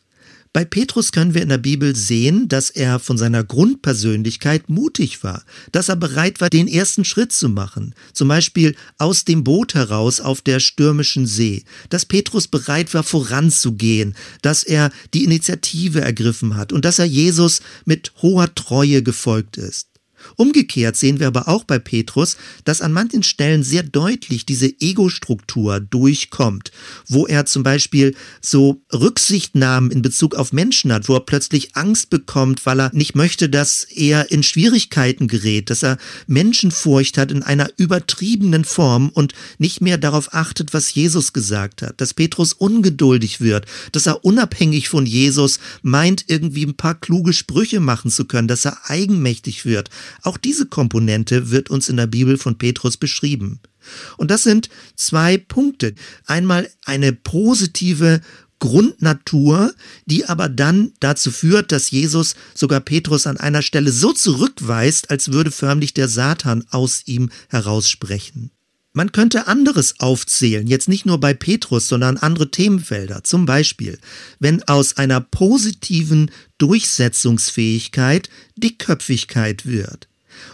Bei Petrus können wir in der Bibel sehen, dass er von seiner Grundpersönlichkeit mutig war, dass er bereit war, den ersten Schritt zu machen, zum Beispiel aus dem Boot heraus auf der stürmischen See, dass Petrus bereit war, voranzugehen, dass er die Initiative ergriffen hat und dass er Jesus mit hoher Treue gefolgt ist. Umgekehrt sehen wir aber auch bei Petrus, dass an manchen Stellen sehr deutlich diese Ego-Struktur durchkommt, wo er zum Beispiel so Rücksichtnahmen in Bezug auf Menschen hat, wo er plötzlich Angst bekommt, weil er nicht möchte, dass er in Schwierigkeiten gerät, dass er Menschenfurcht hat in einer übertriebenen Form und nicht mehr darauf achtet, was Jesus gesagt hat, dass Petrus ungeduldig wird, dass er unabhängig von Jesus meint, irgendwie ein paar kluge Sprüche machen zu können, dass er eigenmächtig wird, auch diese Komponente wird uns in der Bibel von Petrus beschrieben. Und das sind zwei Punkte. Einmal eine positive Grundnatur, die aber dann dazu führt, dass Jesus sogar Petrus an einer Stelle so zurückweist, als würde förmlich der Satan aus ihm heraussprechen. Man könnte anderes aufzählen, jetzt nicht nur bei Petrus, sondern andere Themenfelder. Zum Beispiel, wenn aus einer positiven Durchsetzungsfähigkeit Dickköpfigkeit wird.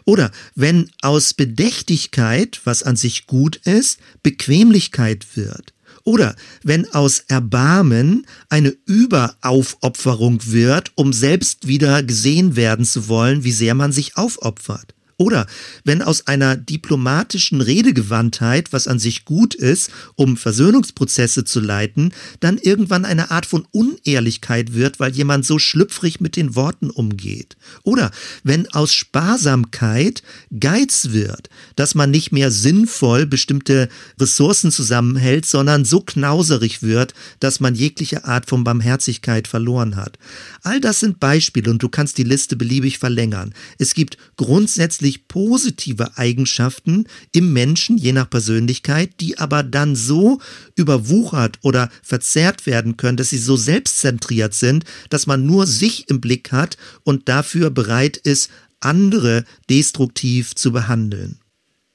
Oder wenn aus Bedächtigkeit, was an sich gut ist, Bequemlichkeit wird. Oder wenn aus Erbarmen eine Überaufopferung wird, um selbst wieder gesehen werden zu wollen, wie sehr man sich aufopfert. Oder wenn aus einer diplomatischen Redegewandtheit, was an sich gut ist, um Versöhnungsprozesse zu leiten, dann irgendwann eine Art von Unehrlichkeit wird, weil jemand so schlüpfrig mit den Worten umgeht. Oder wenn aus Sparsamkeit Geiz wird, dass man nicht mehr sinnvoll bestimmte Ressourcen zusammenhält, sondern so knauserig wird, dass man jegliche Art von Barmherzigkeit verloren hat. All das sind Beispiele und du kannst die Liste beliebig verlängern. Es gibt grundsätzlich grundsätzlich positive Eigenschaften im Menschen, je nach Persönlichkeit, die aber dann so überwuchert oder verzerrt werden können, dass sie so selbstzentriert sind, dass man nur sich im Blick hat und dafür bereit ist, andere destruktiv zu behandeln.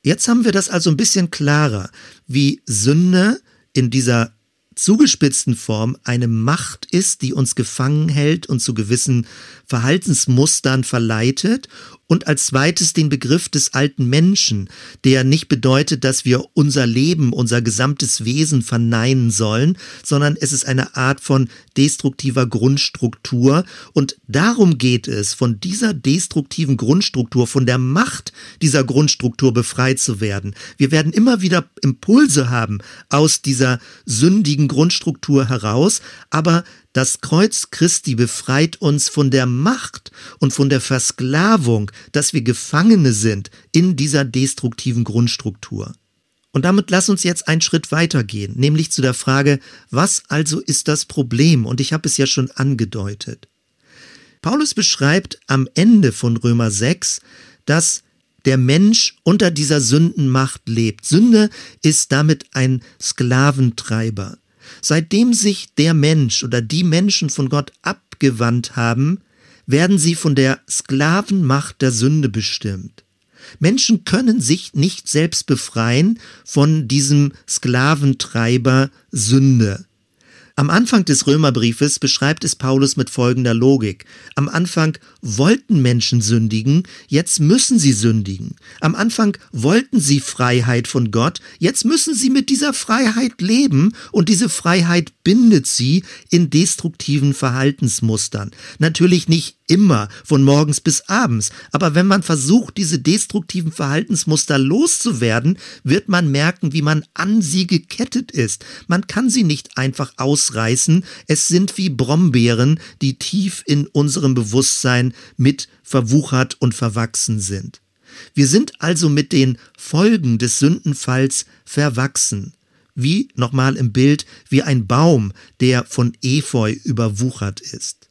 Jetzt haben wir das also ein bisschen klarer, wie Sünde in dieser zugespitzten Form eine Macht ist, die uns gefangen hält und zu gewissen Verhaltensmustern verleitet und als zweites den Begriff des alten Menschen, der nicht bedeutet, dass wir unser Leben, unser gesamtes Wesen verneinen sollen, sondern es ist eine Art von destruktiver Grundstruktur und darum geht es, von dieser destruktiven Grundstruktur, von der Macht dieser Grundstruktur befreit zu werden. Wir werden immer wieder Impulse haben aus dieser sündigen Grundstruktur heraus, aber das Kreuz Christi befreit uns von der Macht und von der Versklavung, dass wir Gefangene sind in dieser destruktiven Grundstruktur. Und damit lass uns jetzt einen Schritt weitergehen, nämlich zu der Frage, was also ist das Problem? Und ich habe es ja schon angedeutet. Paulus beschreibt am Ende von Römer 6, dass der Mensch unter dieser Sündenmacht lebt. Sünde ist damit ein Sklaventreiber. Seitdem sich der Mensch oder die Menschen von Gott abgewandt haben, werden sie von der Sklavenmacht der Sünde bestimmt. Menschen können sich nicht selbst befreien von diesem Sklaventreiber Sünde. Am Anfang des Römerbriefes beschreibt es Paulus mit folgender Logik. Am Anfang wollten Menschen sündigen, jetzt müssen sie sündigen. Am Anfang wollten sie Freiheit von Gott, jetzt müssen sie mit dieser Freiheit leben und diese Freiheit bindet sie in destruktiven Verhaltensmustern. Natürlich nicht immer von morgens bis abends. Aber wenn man versucht, diese destruktiven Verhaltensmuster loszuwerden, wird man merken, wie man an sie gekettet ist. Man kann sie nicht einfach ausreißen. Es sind wie Brombeeren, die tief in unserem Bewusstsein mit verwuchert und verwachsen sind. Wir sind also mit den Folgen des Sündenfalls verwachsen. Wie, nochmal im Bild, wie ein Baum, der von Efeu überwuchert ist.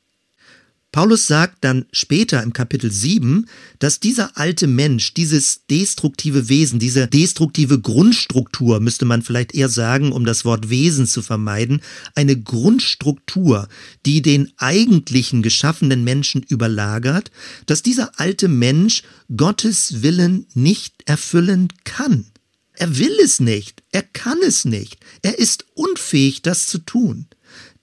Paulus sagt dann später im Kapitel 7, dass dieser alte Mensch, dieses destruktive Wesen, diese destruktive Grundstruktur, müsste man vielleicht eher sagen, um das Wort Wesen zu vermeiden, eine Grundstruktur, die den eigentlichen geschaffenen Menschen überlagert, dass dieser alte Mensch Gottes Willen nicht erfüllen kann. Er will es nicht, er kann es nicht, er ist unfähig, das zu tun.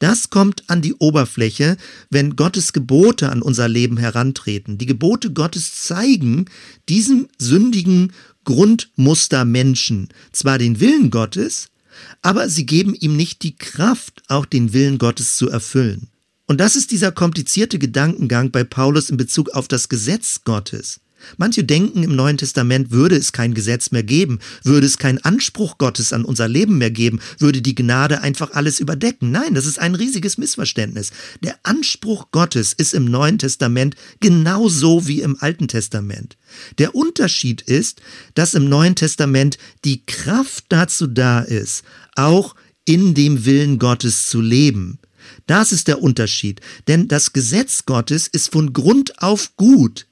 Das kommt an die Oberfläche, wenn Gottes Gebote an unser Leben herantreten. Die Gebote Gottes zeigen diesem sündigen Grundmuster Menschen zwar den Willen Gottes, aber sie geben ihm nicht die Kraft, auch den Willen Gottes zu erfüllen. Und das ist dieser komplizierte Gedankengang bei Paulus in Bezug auf das Gesetz Gottes. Manche denken, im Neuen Testament würde es kein Gesetz mehr geben, würde es keinen Anspruch Gottes an unser Leben mehr geben, würde die Gnade einfach alles überdecken. Nein, das ist ein riesiges Missverständnis. Der Anspruch Gottes ist im Neuen Testament genauso wie im Alten Testament. Der Unterschied ist, dass im Neuen Testament die Kraft dazu da ist, auch in dem Willen Gottes zu leben. Das ist der Unterschied, denn das Gesetz Gottes ist von Grund auf gut.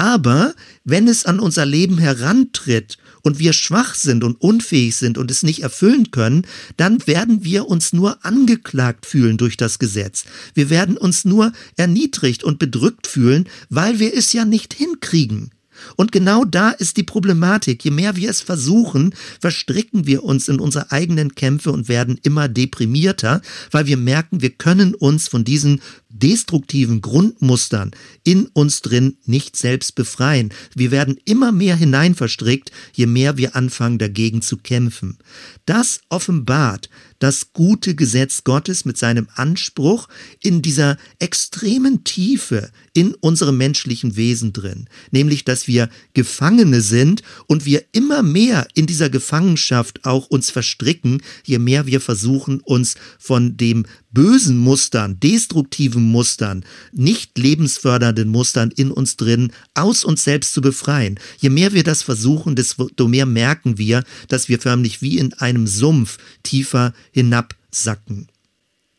Aber wenn es an unser Leben herantritt und wir schwach sind und unfähig sind und es nicht erfüllen können, dann werden wir uns nur angeklagt fühlen durch das Gesetz. Wir werden uns nur erniedrigt und bedrückt fühlen, weil wir es ja nicht hinkriegen. Und genau da ist die Problematik. Je mehr wir es versuchen, verstricken wir uns in unsere eigenen Kämpfe und werden immer deprimierter, weil wir merken, wir können uns von diesen destruktiven Grundmustern in uns drin nicht selbst befreien. Wir werden immer mehr hineinverstrickt, je mehr wir anfangen dagegen zu kämpfen. Das offenbart das gute Gesetz Gottes mit seinem Anspruch in dieser extremen Tiefe in unserem menschlichen Wesen drin, nämlich dass wir Gefangene sind und wir immer mehr in dieser Gefangenschaft auch uns verstricken, je mehr wir versuchen, uns von dem bösen Mustern, destruktiven Mustern, nicht lebensfördernden Mustern in uns drin aus uns selbst zu befreien. Je mehr wir das versuchen, desto mehr merken wir, dass wir förmlich wie in einem Sumpf tiefer hinabsacken.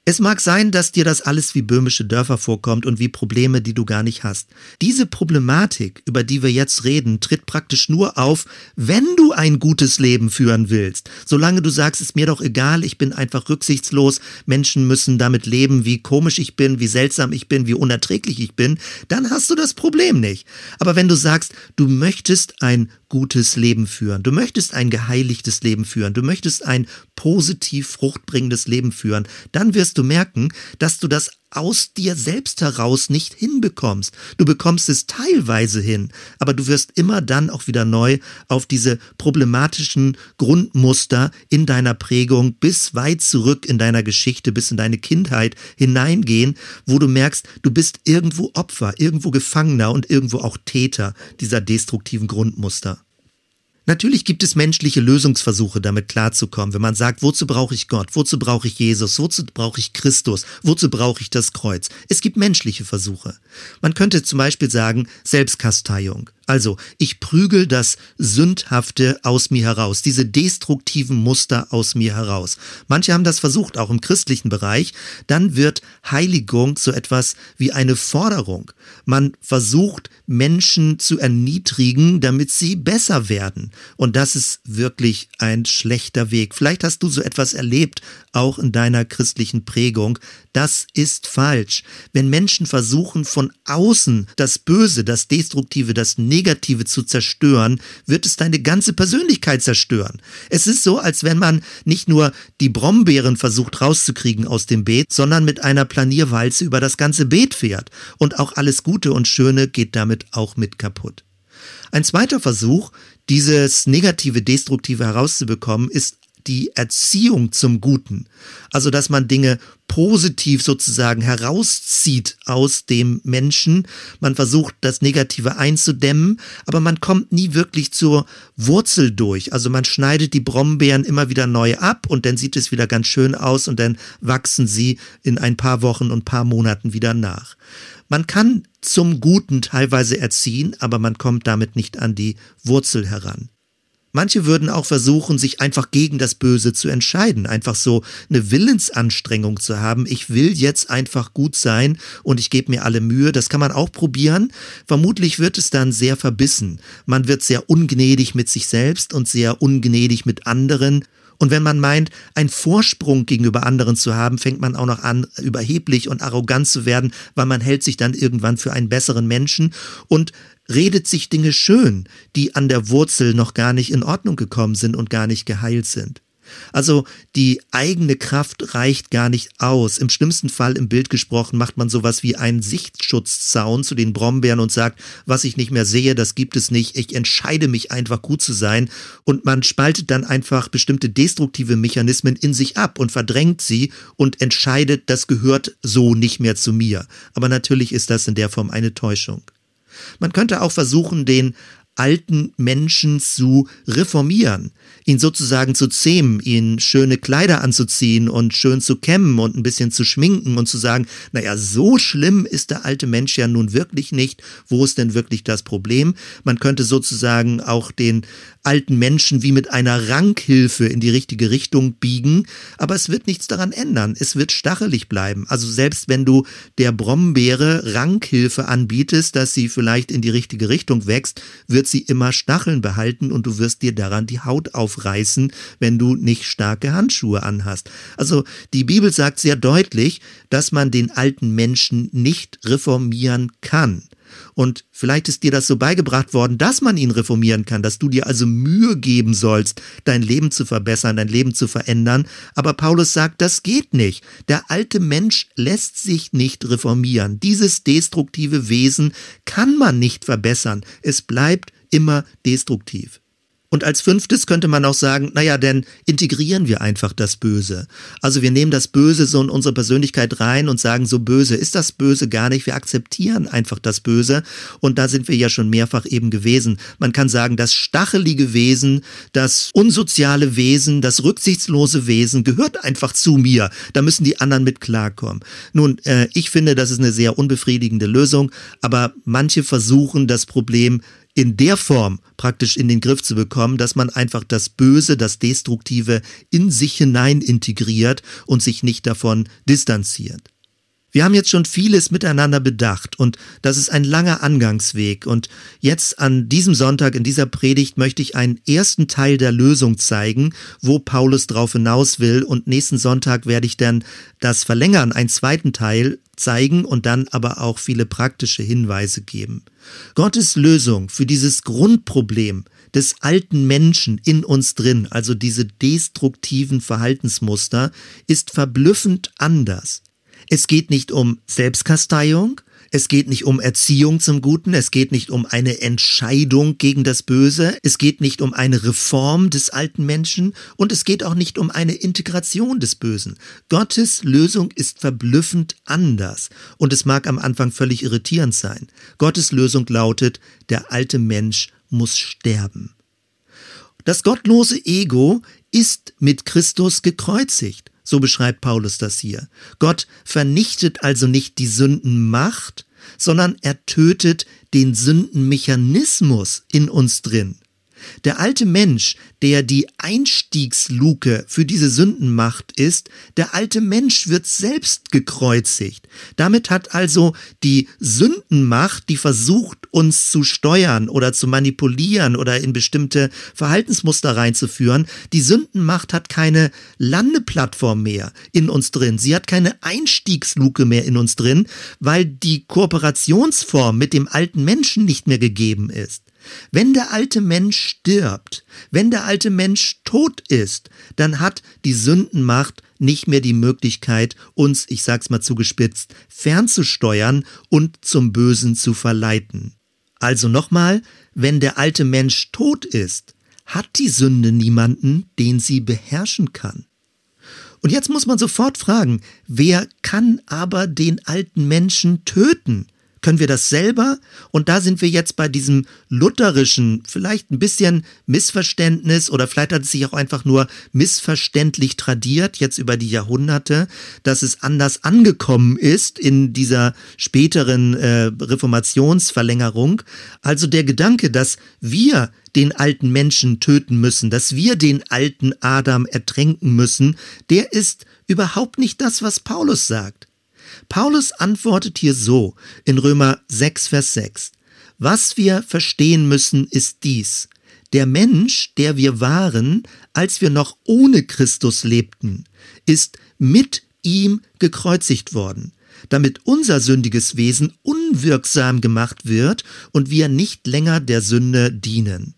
Es mag sein, dass dir das alles wie böhmische Dörfer vorkommt und wie Probleme, die du gar nicht hast. Diese Problematik, über die wir jetzt reden, tritt praktisch nur auf, wenn du ein gutes Leben führen willst. Solange du sagst, ist mir doch egal, ich bin einfach rücksichtslos, Menschen müssen damit leben, wie komisch ich bin, wie seltsam ich bin, wie unerträglich ich bin, dann hast du das Problem nicht. Aber wenn du sagst, du möchtest ein gutes Leben führen. Du möchtest ein geheiligtes Leben führen. Du möchtest ein positiv fruchtbringendes Leben führen. Dann wirst du merken, dass du das aus dir selbst heraus nicht hinbekommst. Du bekommst es teilweise hin, aber du wirst immer dann auch wieder neu auf diese problematischen Grundmuster in deiner Prägung bis weit zurück in deiner Geschichte, bis in deine Kindheit hineingehen, wo du merkst, du bist irgendwo Opfer, irgendwo Gefangener und irgendwo auch Täter dieser destruktiven Grundmuster. Natürlich gibt es menschliche Lösungsversuche, damit klarzukommen, wenn man sagt, wozu brauche ich Gott, wozu brauche ich Jesus, wozu brauche ich Christus, wozu brauche ich das Kreuz. Es gibt menschliche Versuche. Man könnte zum Beispiel sagen, Selbstkasteiung. Also, ich prügel das Sündhafte aus mir heraus, diese destruktiven Muster aus mir heraus. Manche haben das versucht, auch im christlichen Bereich. Dann wird Heiligung so etwas wie eine Forderung. Man versucht, Menschen zu erniedrigen, damit sie besser werden. Und das ist wirklich ein schlechter Weg. Vielleicht hast du so etwas erlebt, auch in deiner christlichen Prägung. Das ist falsch. Wenn Menschen versuchen, von außen das Böse, das Destruktive, das Negative zu zerstören, wird es deine ganze Persönlichkeit zerstören. Es ist so, als wenn man nicht nur die Brombeeren versucht rauszukriegen aus dem Beet, sondern mit einer Planierwalze über das ganze Beet fährt. Und auch alles Gute und Schöne geht damit auch mit kaputt. Ein zweiter Versuch, dieses negative, destruktive herauszubekommen, ist die Erziehung zum Guten. Also, dass man Dinge positiv sozusagen herauszieht aus dem Menschen. Man versucht, das Negative einzudämmen, aber man kommt nie wirklich zur Wurzel durch. Also man schneidet die Brombeeren immer wieder neu ab und dann sieht es wieder ganz schön aus und dann wachsen sie in ein paar Wochen und paar Monaten wieder nach. Man kann zum Guten teilweise erziehen, aber man kommt damit nicht an die Wurzel heran. Manche würden auch versuchen, sich einfach gegen das Böse zu entscheiden, einfach so eine Willensanstrengung zu haben. Ich will jetzt einfach gut sein und ich gebe mir alle Mühe. Das kann man auch probieren. Vermutlich wird es dann sehr verbissen. Man wird sehr ungnädig mit sich selbst und sehr ungnädig mit anderen. Und wenn man meint, einen Vorsprung gegenüber anderen zu haben, fängt man auch noch an, überheblich und arrogant zu werden, weil man hält sich dann irgendwann für einen besseren Menschen und redet sich Dinge schön, die an der Wurzel noch gar nicht in Ordnung gekommen sind und gar nicht geheilt sind. Also die eigene Kraft reicht gar nicht aus. Im schlimmsten Fall im Bild gesprochen macht man sowas wie einen Sichtschutzzaun zu den Brombeeren und sagt, was ich nicht mehr sehe, das gibt es nicht. Ich entscheide mich einfach gut zu sein. Und man spaltet dann einfach bestimmte destruktive Mechanismen in sich ab und verdrängt sie und entscheidet, das gehört so nicht mehr zu mir. Aber natürlich ist das in der Form eine Täuschung. Man könnte auch versuchen, den alten Menschen zu reformieren, ihn sozusagen zu zähmen, ihn schöne Kleider anzuziehen und schön zu kämmen und ein bisschen zu schminken und zu sagen, naja, so schlimm ist der alte Mensch ja nun wirklich nicht. Wo ist denn wirklich das Problem? Man könnte sozusagen auch den alten Menschen wie mit einer Rankhilfe in die richtige Richtung biegen, aber es wird nichts daran ändern. Es wird stachelig bleiben. Also selbst wenn du der Brombeere Rankhilfe anbietest, dass sie vielleicht in die richtige Richtung wächst, wird sie immer Stacheln behalten und du wirst dir daran die Haut aufreißen, wenn du nicht starke Handschuhe anhast. Also die Bibel sagt sehr deutlich, dass man den alten Menschen nicht reformieren kann. Und vielleicht ist dir das so beigebracht worden, dass man ihn reformieren kann, dass du dir also Mühe geben sollst, dein Leben zu verbessern, dein Leben zu verändern. Aber Paulus sagt, das geht nicht. Der alte Mensch lässt sich nicht reformieren. Dieses destruktive Wesen kann man nicht verbessern. Es bleibt immer destruktiv. Und als fünftes könnte man auch sagen, naja, denn integrieren wir einfach das Böse. Also wir nehmen das Böse so in unsere Persönlichkeit rein und sagen, so böse ist das Böse gar nicht. Wir akzeptieren einfach das Böse. Und da sind wir ja schon mehrfach eben gewesen. Man kann sagen, das stachelige Wesen, das unsoziale Wesen, das rücksichtslose Wesen gehört einfach zu mir. Da müssen die anderen mit klarkommen. Nun, äh, ich finde, das ist eine sehr unbefriedigende Lösung, aber manche versuchen das Problem in der Form praktisch in den Griff zu bekommen, dass man einfach das Böse, das Destruktive in sich hinein integriert und sich nicht davon distanziert. Wir haben jetzt schon vieles miteinander bedacht und das ist ein langer Angangsweg und jetzt an diesem Sonntag in dieser Predigt möchte ich einen ersten Teil der Lösung zeigen, wo Paulus drauf hinaus will und nächsten Sonntag werde ich dann das verlängern, einen zweiten Teil zeigen und dann aber auch viele praktische Hinweise geben. Gottes Lösung für dieses Grundproblem des alten Menschen in uns drin, also diese destruktiven Verhaltensmuster, ist verblüffend anders. Es geht nicht um Selbstkasteiung, es geht nicht um Erziehung zum Guten, es geht nicht um eine Entscheidung gegen das Böse, es geht nicht um eine Reform des alten Menschen und es geht auch nicht um eine Integration des Bösen. Gottes Lösung ist verblüffend anders und es mag am Anfang völlig irritierend sein. Gottes Lösung lautet, der alte Mensch muss sterben. Das gottlose Ego ist mit Christus gekreuzigt. So beschreibt Paulus das hier. Gott vernichtet also nicht die Sündenmacht, sondern er tötet den Sündenmechanismus in uns drin. Der alte Mensch, der die Einstiegsluke für diese Sündenmacht ist, der alte Mensch wird selbst gekreuzigt. Damit hat also die Sündenmacht, die versucht, uns zu steuern oder zu manipulieren oder in bestimmte Verhaltensmuster reinzuführen, die Sündenmacht hat keine Landeplattform mehr in uns drin. Sie hat keine Einstiegsluke mehr in uns drin, weil die Kooperationsform mit dem alten Menschen nicht mehr gegeben ist. Wenn der alte Mensch stirbt, wenn der alte Mensch tot ist, dann hat die Sündenmacht nicht mehr die Möglichkeit, uns, ich sag's mal zugespitzt, fernzusteuern und zum Bösen zu verleiten. Also nochmal, wenn der alte Mensch tot ist, hat die Sünde niemanden, den sie beherrschen kann. Und jetzt muss man sofort fragen, wer kann aber den alten Menschen töten? Können wir das selber? Und da sind wir jetzt bei diesem lutherischen, vielleicht ein bisschen Missverständnis oder vielleicht hat es sich auch einfach nur missverständlich tradiert, jetzt über die Jahrhunderte, dass es anders angekommen ist in dieser späteren äh, Reformationsverlängerung. Also der Gedanke, dass wir den alten Menschen töten müssen, dass wir den alten Adam ertränken müssen, der ist überhaupt nicht das, was Paulus sagt. Paulus antwortet hier so in Römer 6, Vers 6. Was wir verstehen müssen, ist dies. Der Mensch, der wir waren, als wir noch ohne Christus lebten, ist mit ihm gekreuzigt worden, damit unser sündiges Wesen unwirksam gemacht wird und wir nicht länger der Sünde dienen.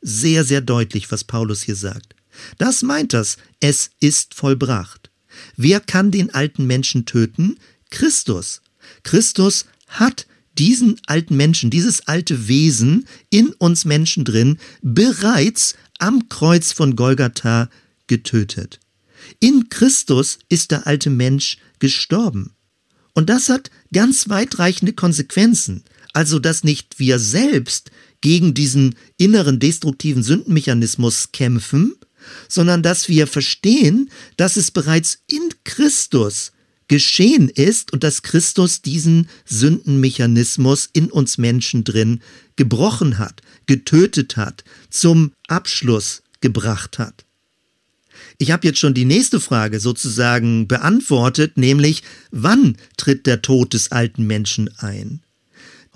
Sehr, sehr deutlich, was Paulus hier sagt. Das meint das, es ist vollbracht. Wer kann den alten Menschen töten? Christus. Christus hat diesen alten Menschen, dieses alte Wesen in uns Menschen drin bereits am Kreuz von Golgatha getötet. In Christus ist der alte Mensch gestorben. Und das hat ganz weitreichende Konsequenzen. Also, dass nicht wir selbst gegen diesen inneren destruktiven Sündenmechanismus kämpfen, sondern dass wir verstehen, dass es bereits in Christus geschehen ist und dass Christus diesen Sündenmechanismus in uns Menschen drin gebrochen hat, getötet hat, zum Abschluss gebracht hat. Ich habe jetzt schon die nächste Frage sozusagen beantwortet, nämlich wann tritt der Tod des alten Menschen ein?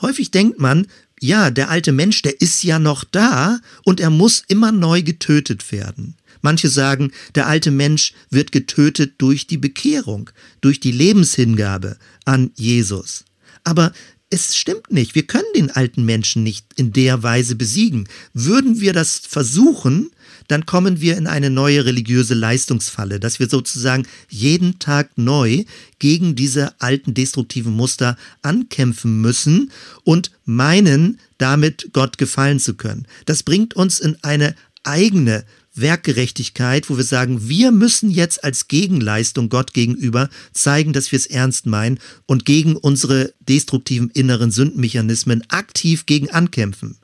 Häufig denkt man, ja, der alte Mensch, der ist ja noch da und er muss immer neu getötet werden. Manche sagen, der alte Mensch wird getötet durch die Bekehrung, durch die Lebenshingabe an Jesus. Aber es stimmt nicht. Wir können den alten Menschen nicht in der Weise besiegen. Würden wir das versuchen, dann kommen wir in eine neue religiöse Leistungsfalle, dass wir sozusagen jeden Tag neu gegen diese alten destruktiven Muster ankämpfen müssen und meinen, damit Gott gefallen zu können. Das bringt uns in eine eigene Werkgerechtigkeit, wo wir sagen, wir müssen jetzt als Gegenleistung Gott gegenüber zeigen, dass wir es ernst meinen und gegen unsere destruktiven inneren Sündenmechanismen aktiv gegen ankämpfen.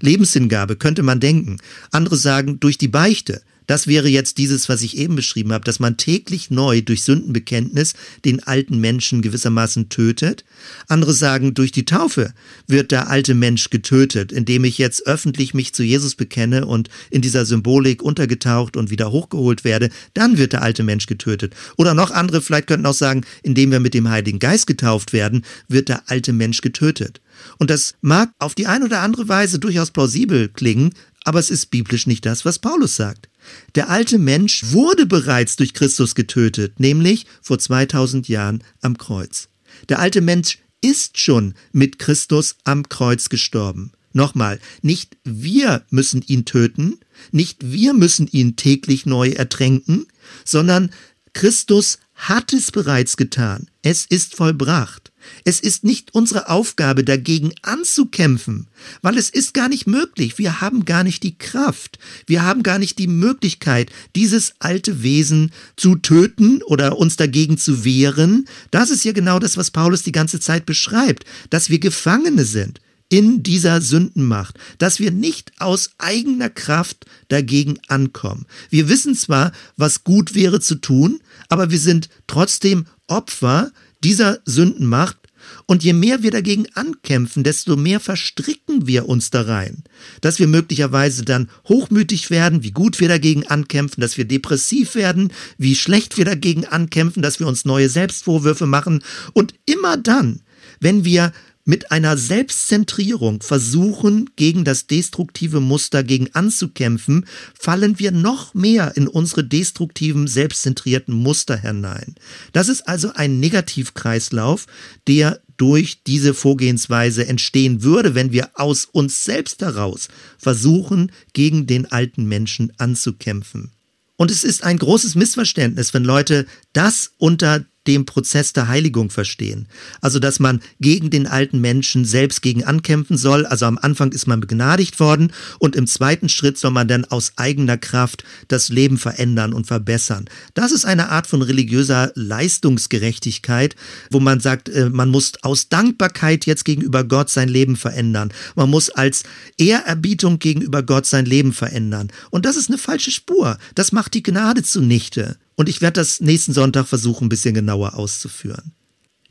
Lebenshingabe könnte man denken. Andere sagen durch die Beichte. Das wäre jetzt dieses, was ich eben beschrieben habe, dass man täglich neu durch Sündenbekenntnis den alten Menschen gewissermaßen tötet. Andere sagen, durch die Taufe wird der alte Mensch getötet, indem ich jetzt öffentlich mich zu Jesus bekenne und in dieser Symbolik untergetaucht und wieder hochgeholt werde, dann wird der alte Mensch getötet. Oder noch andere vielleicht könnten auch sagen, indem wir mit dem Heiligen Geist getauft werden, wird der alte Mensch getötet. Und das mag auf die eine oder andere Weise durchaus plausibel klingen, aber es ist biblisch nicht das, was Paulus sagt. Der alte Mensch wurde bereits durch Christus getötet, nämlich vor 2000 Jahren am Kreuz. Der alte Mensch ist schon mit Christus am Kreuz gestorben. Nochmal, nicht wir müssen ihn töten, nicht wir müssen ihn täglich neu ertränken, sondern Christus hat es bereits getan. Es ist vollbracht. Es ist nicht unsere Aufgabe, dagegen anzukämpfen, weil es ist gar nicht möglich. Wir haben gar nicht die Kraft. Wir haben gar nicht die Möglichkeit, dieses alte Wesen zu töten oder uns dagegen zu wehren. Das ist ja genau das, was Paulus die ganze Zeit beschreibt, dass wir Gefangene sind in dieser Sündenmacht, dass wir nicht aus eigener Kraft dagegen ankommen. Wir wissen zwar, was gut wäre zu tun, aber wir sind trotzdem Opfer dieser Sündenmacht und je mehr wir dagegen ankämpfen, desto mehr verstricken wir uns da rein. Dass wir möglicherweise dann hochmütig werden, wie gut wir dagegen ankämpfen, dass wir depressiv werden, wie schlecht wir dagegen ankämpfen, dass wir uns neue Selbstvorwürfe machen. Und immer dann, wenn wir mit einer Selbstzentrierung versuchen, gegen das destruktive Muster gegen anzukämpfen, fallen wir noch mehr in unsere destruktiven, selbstzentrierten Muster hinein. Das ist also ein Negativkreislauf, der durch diese Vorgehensweise entstehen würde, wenn wir aus uns selbst heraus versuchen, gegen den alten Menschen anzukämpfen. Und es ist ein großes Missverständnis, wenn Leute das unter dem Prozess der Heiligung verstehen. Also, dass man gegen den alten Menschen selbst gegen ankämpfen soll. Also am Anfang ist man begnadigt worden und im zweiten Schritt soll man dann aus eigener Kraft das Leben verändern und verbessern. Das ist eine Art von religiöser Leistungsgerechtigkeit, wo man sagt, äh, man muss aus Dankbarkeit jetzt gegenüber Gott sein Leben verändern. Man muss als Ehrerbietung gegenüber Gott sein Leben verändern. Und das ist eine falsche Spur. Das macht die Gnade zunichte. Und ich werde das nächsten Sonntag versuchen, ein bisschen genauer auszuführen.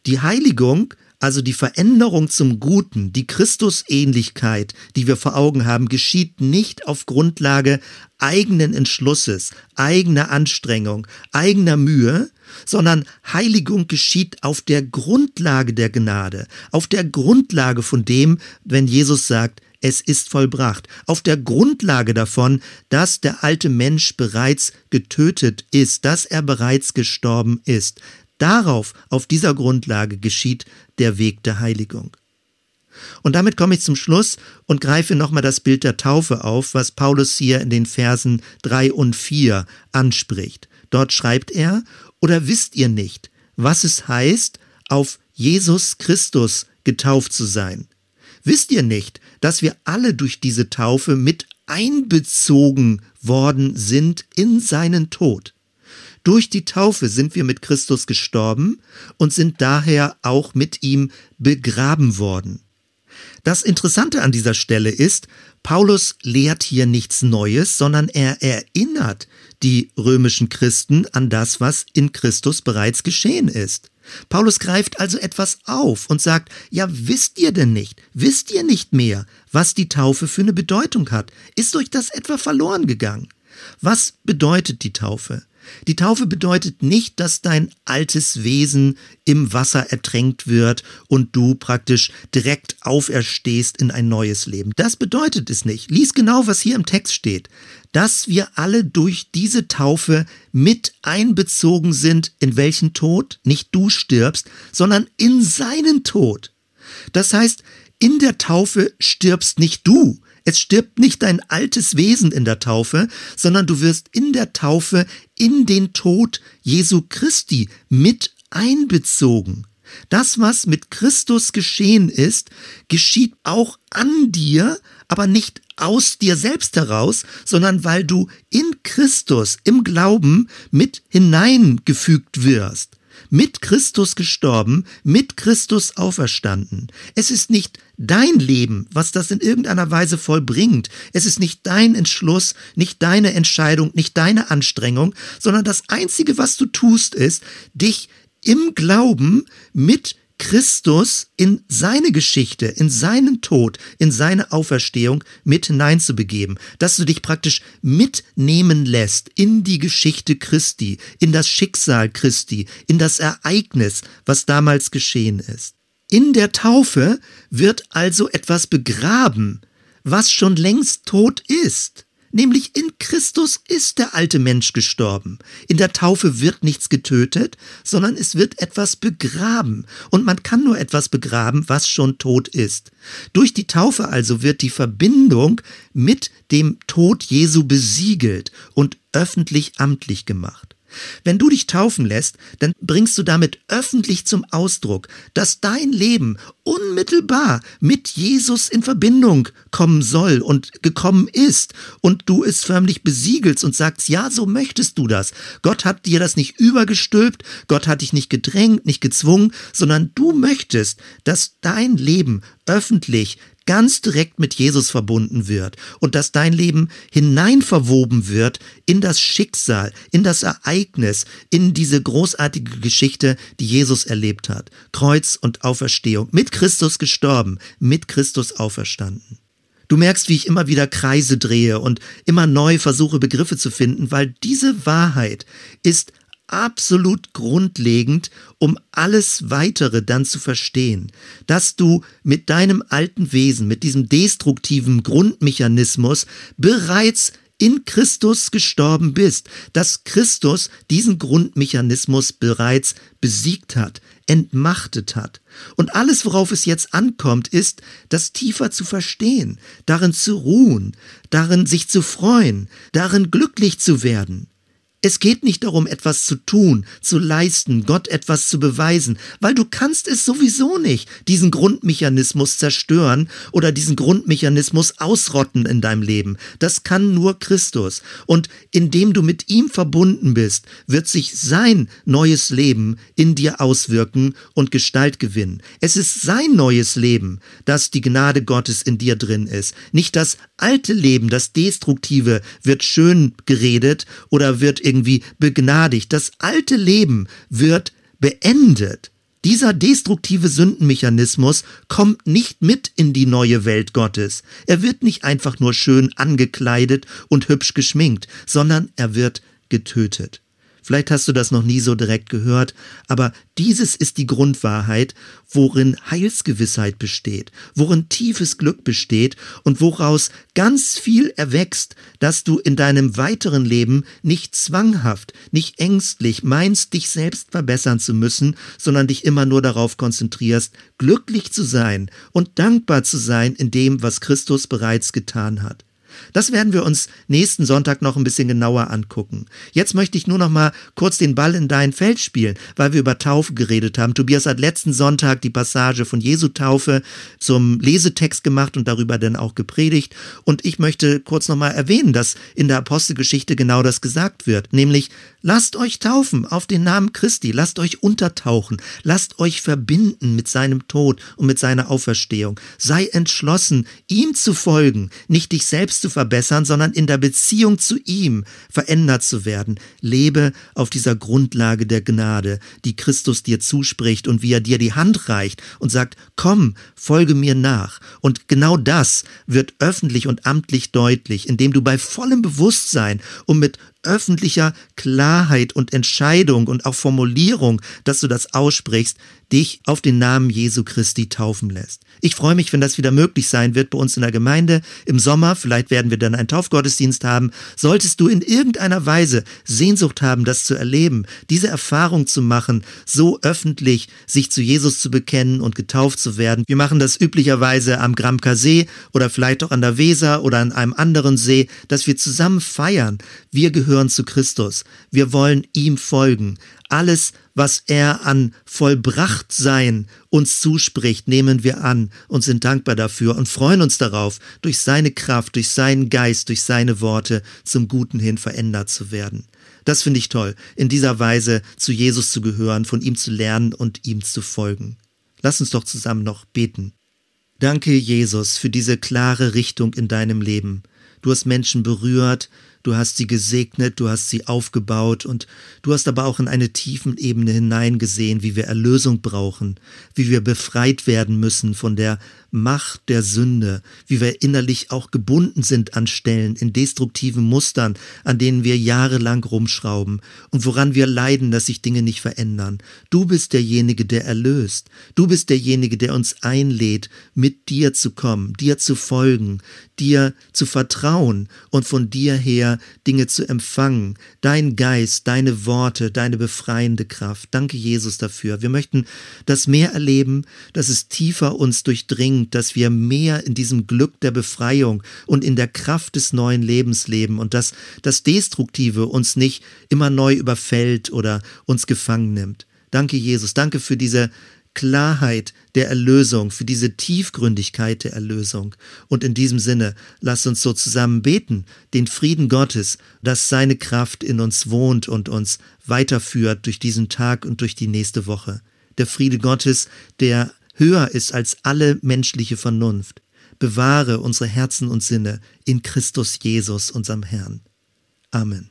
Die Heiligung, also die Veränderung zum Guten, die Christusähnlichkeit, die wir vor Augen haben, geschieht nicht auf Grundlage eigenen Entschlusses, eigener Anstrengung, eigener Mühe, sondern Heiligung geschieht auf der Grundlage der Gnade, auf der Grundlage von dem, wenn Jesus sagt, es ist vollbracht, auf der Grundlage davon, dass der alte Mensch bereits getötet ist, dass er bereits gestorben ist. Darauf, auf dieser Grundlage geschieht der Weg der Heiligung. Und damit komme ich zum Schluss und greife nochmal das Bild der Taufe auf, was Paulus hier in den Versen drei und vier anspricht. Dort schreibt er, oder wisst ihr nicht, was es heißt, auf Jesus Christus getauft zu sein? Wisst ihr nicht, dass wir alle durch diese Taufe mit einbezogen worden sind in seinen Tod? Durch die Taufe sind wir mit Christus gestorben und sind daher auch mit ihm begraben worden. Das Interessante an dieser Stelle ist, Paulus lehrt hier nichts Neues, sondern er erinnert die römischen Christen an das, was in Christus bereits geschehen ist. Paulus greift also etwas auf und sagt, ja, wisst ihr denn nicht, wisst ihr nicht mehr, was die Taufe für eine Bedeutung hat? Ist euch das etwa verloren gegangen? Was bedeutet die Taufe? Die Taufe bedeutet nicht, dass dein altes Wesen im Wasser ertränkt wird und du praktisch direkt auferstehst in ein neues Leben. Das bedeutet es nicht. Lies genau, was hier im Text steht. Dass wir alle durch diese Taufe mit einbezogen sind, in welchen Tod nicht du stirbst, sondern in seinen Tod. Das heißt, in der Taufe stirbst nicht du, es stirbt nicht dein altes Wesen in der Taufe, sondern du wirst in der Taufe in den Tod Jesu Christi mit einbezogen. Das, was mit Christus geschehen ist, geschieht auch an dir, aber nicht aus dir selbst heraus, sondern weil du in Christus im Glauben mit hineingefügt wirst mit Christus gestorben, mit Christus auferstanden. Es ist nicht dein Leben, was das in irgendeiner Weise vollbringt. Es ist nicht dein Entschluss, nicht deine Entscheidung, nicht deine Anstrengung, sondern das Einzige, was du tust, ist, dich im Glauben mit Christus in seine Geschichte, in seinen Tod, in seine Auferstehung mit hineinzubegeben, dass du dich praktisch mitnehmen lässt in die Geschichte Christi, in das Schicksal Christi, in das Ereignis, was damals geschehen ist. In der Taufe wird also etwas begraben, was schon längst tot ist. Nämlich in Christus ist der alte Mensch gestorben. In der Taufe wird nichts getötet, sondern es wird etwas begraben. Und man kann nur etwas begraben, was schon tot ist. Durch die Taufe also wird die Verbindung mit dem Tod Jesu besiegelt und öffentlich amtlich gemacht. Wenn du dich taufen lässt, dann bringst du damit öffentlich zum Ausdruck, dass dein Leben unmittelbar mit Jesus in Verbindung kommen soll und gekommen ist und du es förmlich besiegelst und sagst, ja, so möchtest du das. Gott hat dir das nicht übergestülpt, Gott hat dich nicht gedrängt, nicht gezwungen, sondern du möchtest, dass dein Leben öffentlich ganz direkt mit Jesus verbunden wird und dass dein Leben hineinverwoben wird in das Schicksal, in das Ereignis, in diese großartige Geschichte, die Jesus erlebt hat. Kreuz und Auferstehung, mit Christus gestorben, mit Christus auferstanden. Du merkst, wie ich immer wieder Kreise drehe und immer neu versuche, Begriffe zu finden, weil diese Wahrheit ist absolut grundlegend, um alles weitere dann zu verstehen, dass du mit deinem alten Wesen, mit diesem destruktiven Grundmechanismus bereits in Christus gestorben bist, dass Christus diesen Grundmechanismus bereits besiegt hat, entmachtet hat. Und alles, worauf es jetzt ankommt, ist, das tiefer zu verstehen, darin zu ruhen, darin sich zu freuen, darin glücklich zu werden. Es geht nicht darum, etwas zu tun, zu leisten, Gott etwas zu beweisen, weil du kannst es sowieso nicht, diesen Grundmechanismus zerstören oder diesen Grundmechanismus ausrotten in deinem Leben. Das kann nur Christus. Und indem du mit ihm verbunden bist, wird sich sein neues Leben in dir auswirken und Gestalt gewinnen. Es ist sein neues Leben, das die Gnade Gottes in dir drin ist. Nicht das alte Leben, das destruktive, wird schön geredet oder wird irgendwie begnadigt. Das alte Leben wird beendet. Dieser destruktive Sündenmechanismus kommt nicht mit in die neue Welt Gottes. Er wird nicht einfach nur schön angekleidet und hübsch geschminkt, sondern er wird getötet. Vielleicht hast du das noch nie so direkt gehört, aber dieses ist die Grundwahrheit, worin Heilsgewissheit besteht, worin tiefes Glück besteht und woraus ganz viel erwächst, dass du in deinem weiteren Leben nicht zwanghaft, nicht ängstlich meinst, dich selbst verbessern zu müssen, sondern dich immer nur darauf konzentrierst, glücklich zu sein und dankbar zu sein in dem, was Christus bereits getan hat. Das werden wir uns nächsten Sonntag noch ein bisschen genauer angucken. Jetzt möchte ich nur noch mal kurz den Ball in dein Feld spielen, weil wir über Taufe geredet haben. Tobias hat letzten Sonntag die Passage von Jesu Taufe zum Lesetext gemacht und darüber dann auch gepredigt. Und ich möchte kurz noch mal erwähnen, dass in der Apostelgeschichte genau das gesagt wird, nämlich lasst euch taufen auf den Namen Christi, lasst euch untertauchen, lasst euch verbinden mit seinem Tod und mit seiner Auferstehung. Sei entschlossen, ihm zu folgen, nicht dich selbst zu verbessern, sondern in der Beziehung zu ihm verändert zu werden. Lebe auf dieser Grundlage der Gnade, die Christus dir zuspricht und wie er dir die Hand reicht und sagt, komm, folge mir nach. Und genau das wird öffentlich und amtlich deutlich, indem du bei vollem Bewusstsein und mit öffentlicher Klarheit und Entscheidung und auch Formulierung, dass du das aussprichst, dich auf den Namen Jesu Christi taufen lässt. Ich freue mich, wenn das wieder möglich sein wird bei uns in der Gemeinde im Sommer. Vielleicht werden wir dann einen Taufgottesdienst haben. Solltest du in irgendeiner Weise Sehnsucht haben, das zu erleben, diese Erfahrung zu machen, so öffentlich sich zu Jesus zu bekennen und getauft zu werden. Wir machen das üblicherweise am Gramka See oder vielleicht auch an der Weser oder an einem anderen See, dass wir zusammen feiern. Wir gehören zu Christus. Wir wollen ihm folgen. Alles, was er an Vollbrachtsein uns zuspricht, nehmen wir an und sind dankbar dafür und freuen uns darauf, durch seine Kraft, durch seinen Geist, durch seine Worte zum Guten hin verändert zu werden. Das finde ich toll, in dieser Weise zu Jesus zu gehören, von ihm zu lernen und ihm zu folgen. Lass uns doch zusammen noch beten. Danke, Jesus, für diese klare Richtung in deinem Leben. Du hast Menschen berührt, du hast sie gesegnet, du hast sie aufgebaut und du hast aber auch in eine tiefen Ebene hineingesehen, wie wir Erlösung brauchen, wie wir befreit werden müssen von der Macht der Sünde, wie wir innerlich auch gebunden sind an Stellen, in destruktiven Mustern, an denen wir jahrelang rumschrauben und woran wir leiden, dass sich Dinge nicht verändern. Du bist derjenige, der erlöst. Du bist derjenige, der uns einlädt, mit dir zu kommen, dir zu folgen, dir zu vertrauen und von dir her Dinge zu empfangen. Dein Geist, deine Worte, deine befreiende Kraft. Danke, Jesus, dafür. Wir möchten das mehr erleben, dass es tiefer uns durchdringt dass wir mehr in diesem Glück der Befreiung und in der Kraft des neuen Lebens leben und dass das Destruktive uns nicht immer neu überfällt oder uns gefangen nimmt. Danke, Jesus. Danke für diese Klarheit der Erlösung, für diese Tiefgründigkeit der Erlösung. Und in diesem Sinne, lass uns so zusammen beten, den Frieden Gottes, dass seine Kraft in uns wohnt und uns weiterführt durch diesen Tag und durch die nächste Woche. Der Friede Gottes, der höher ist als alle menschliche Vernunft. Bewahre unsere Herzen und Sinne in Christus Jesus, unserem Herrn. Amen.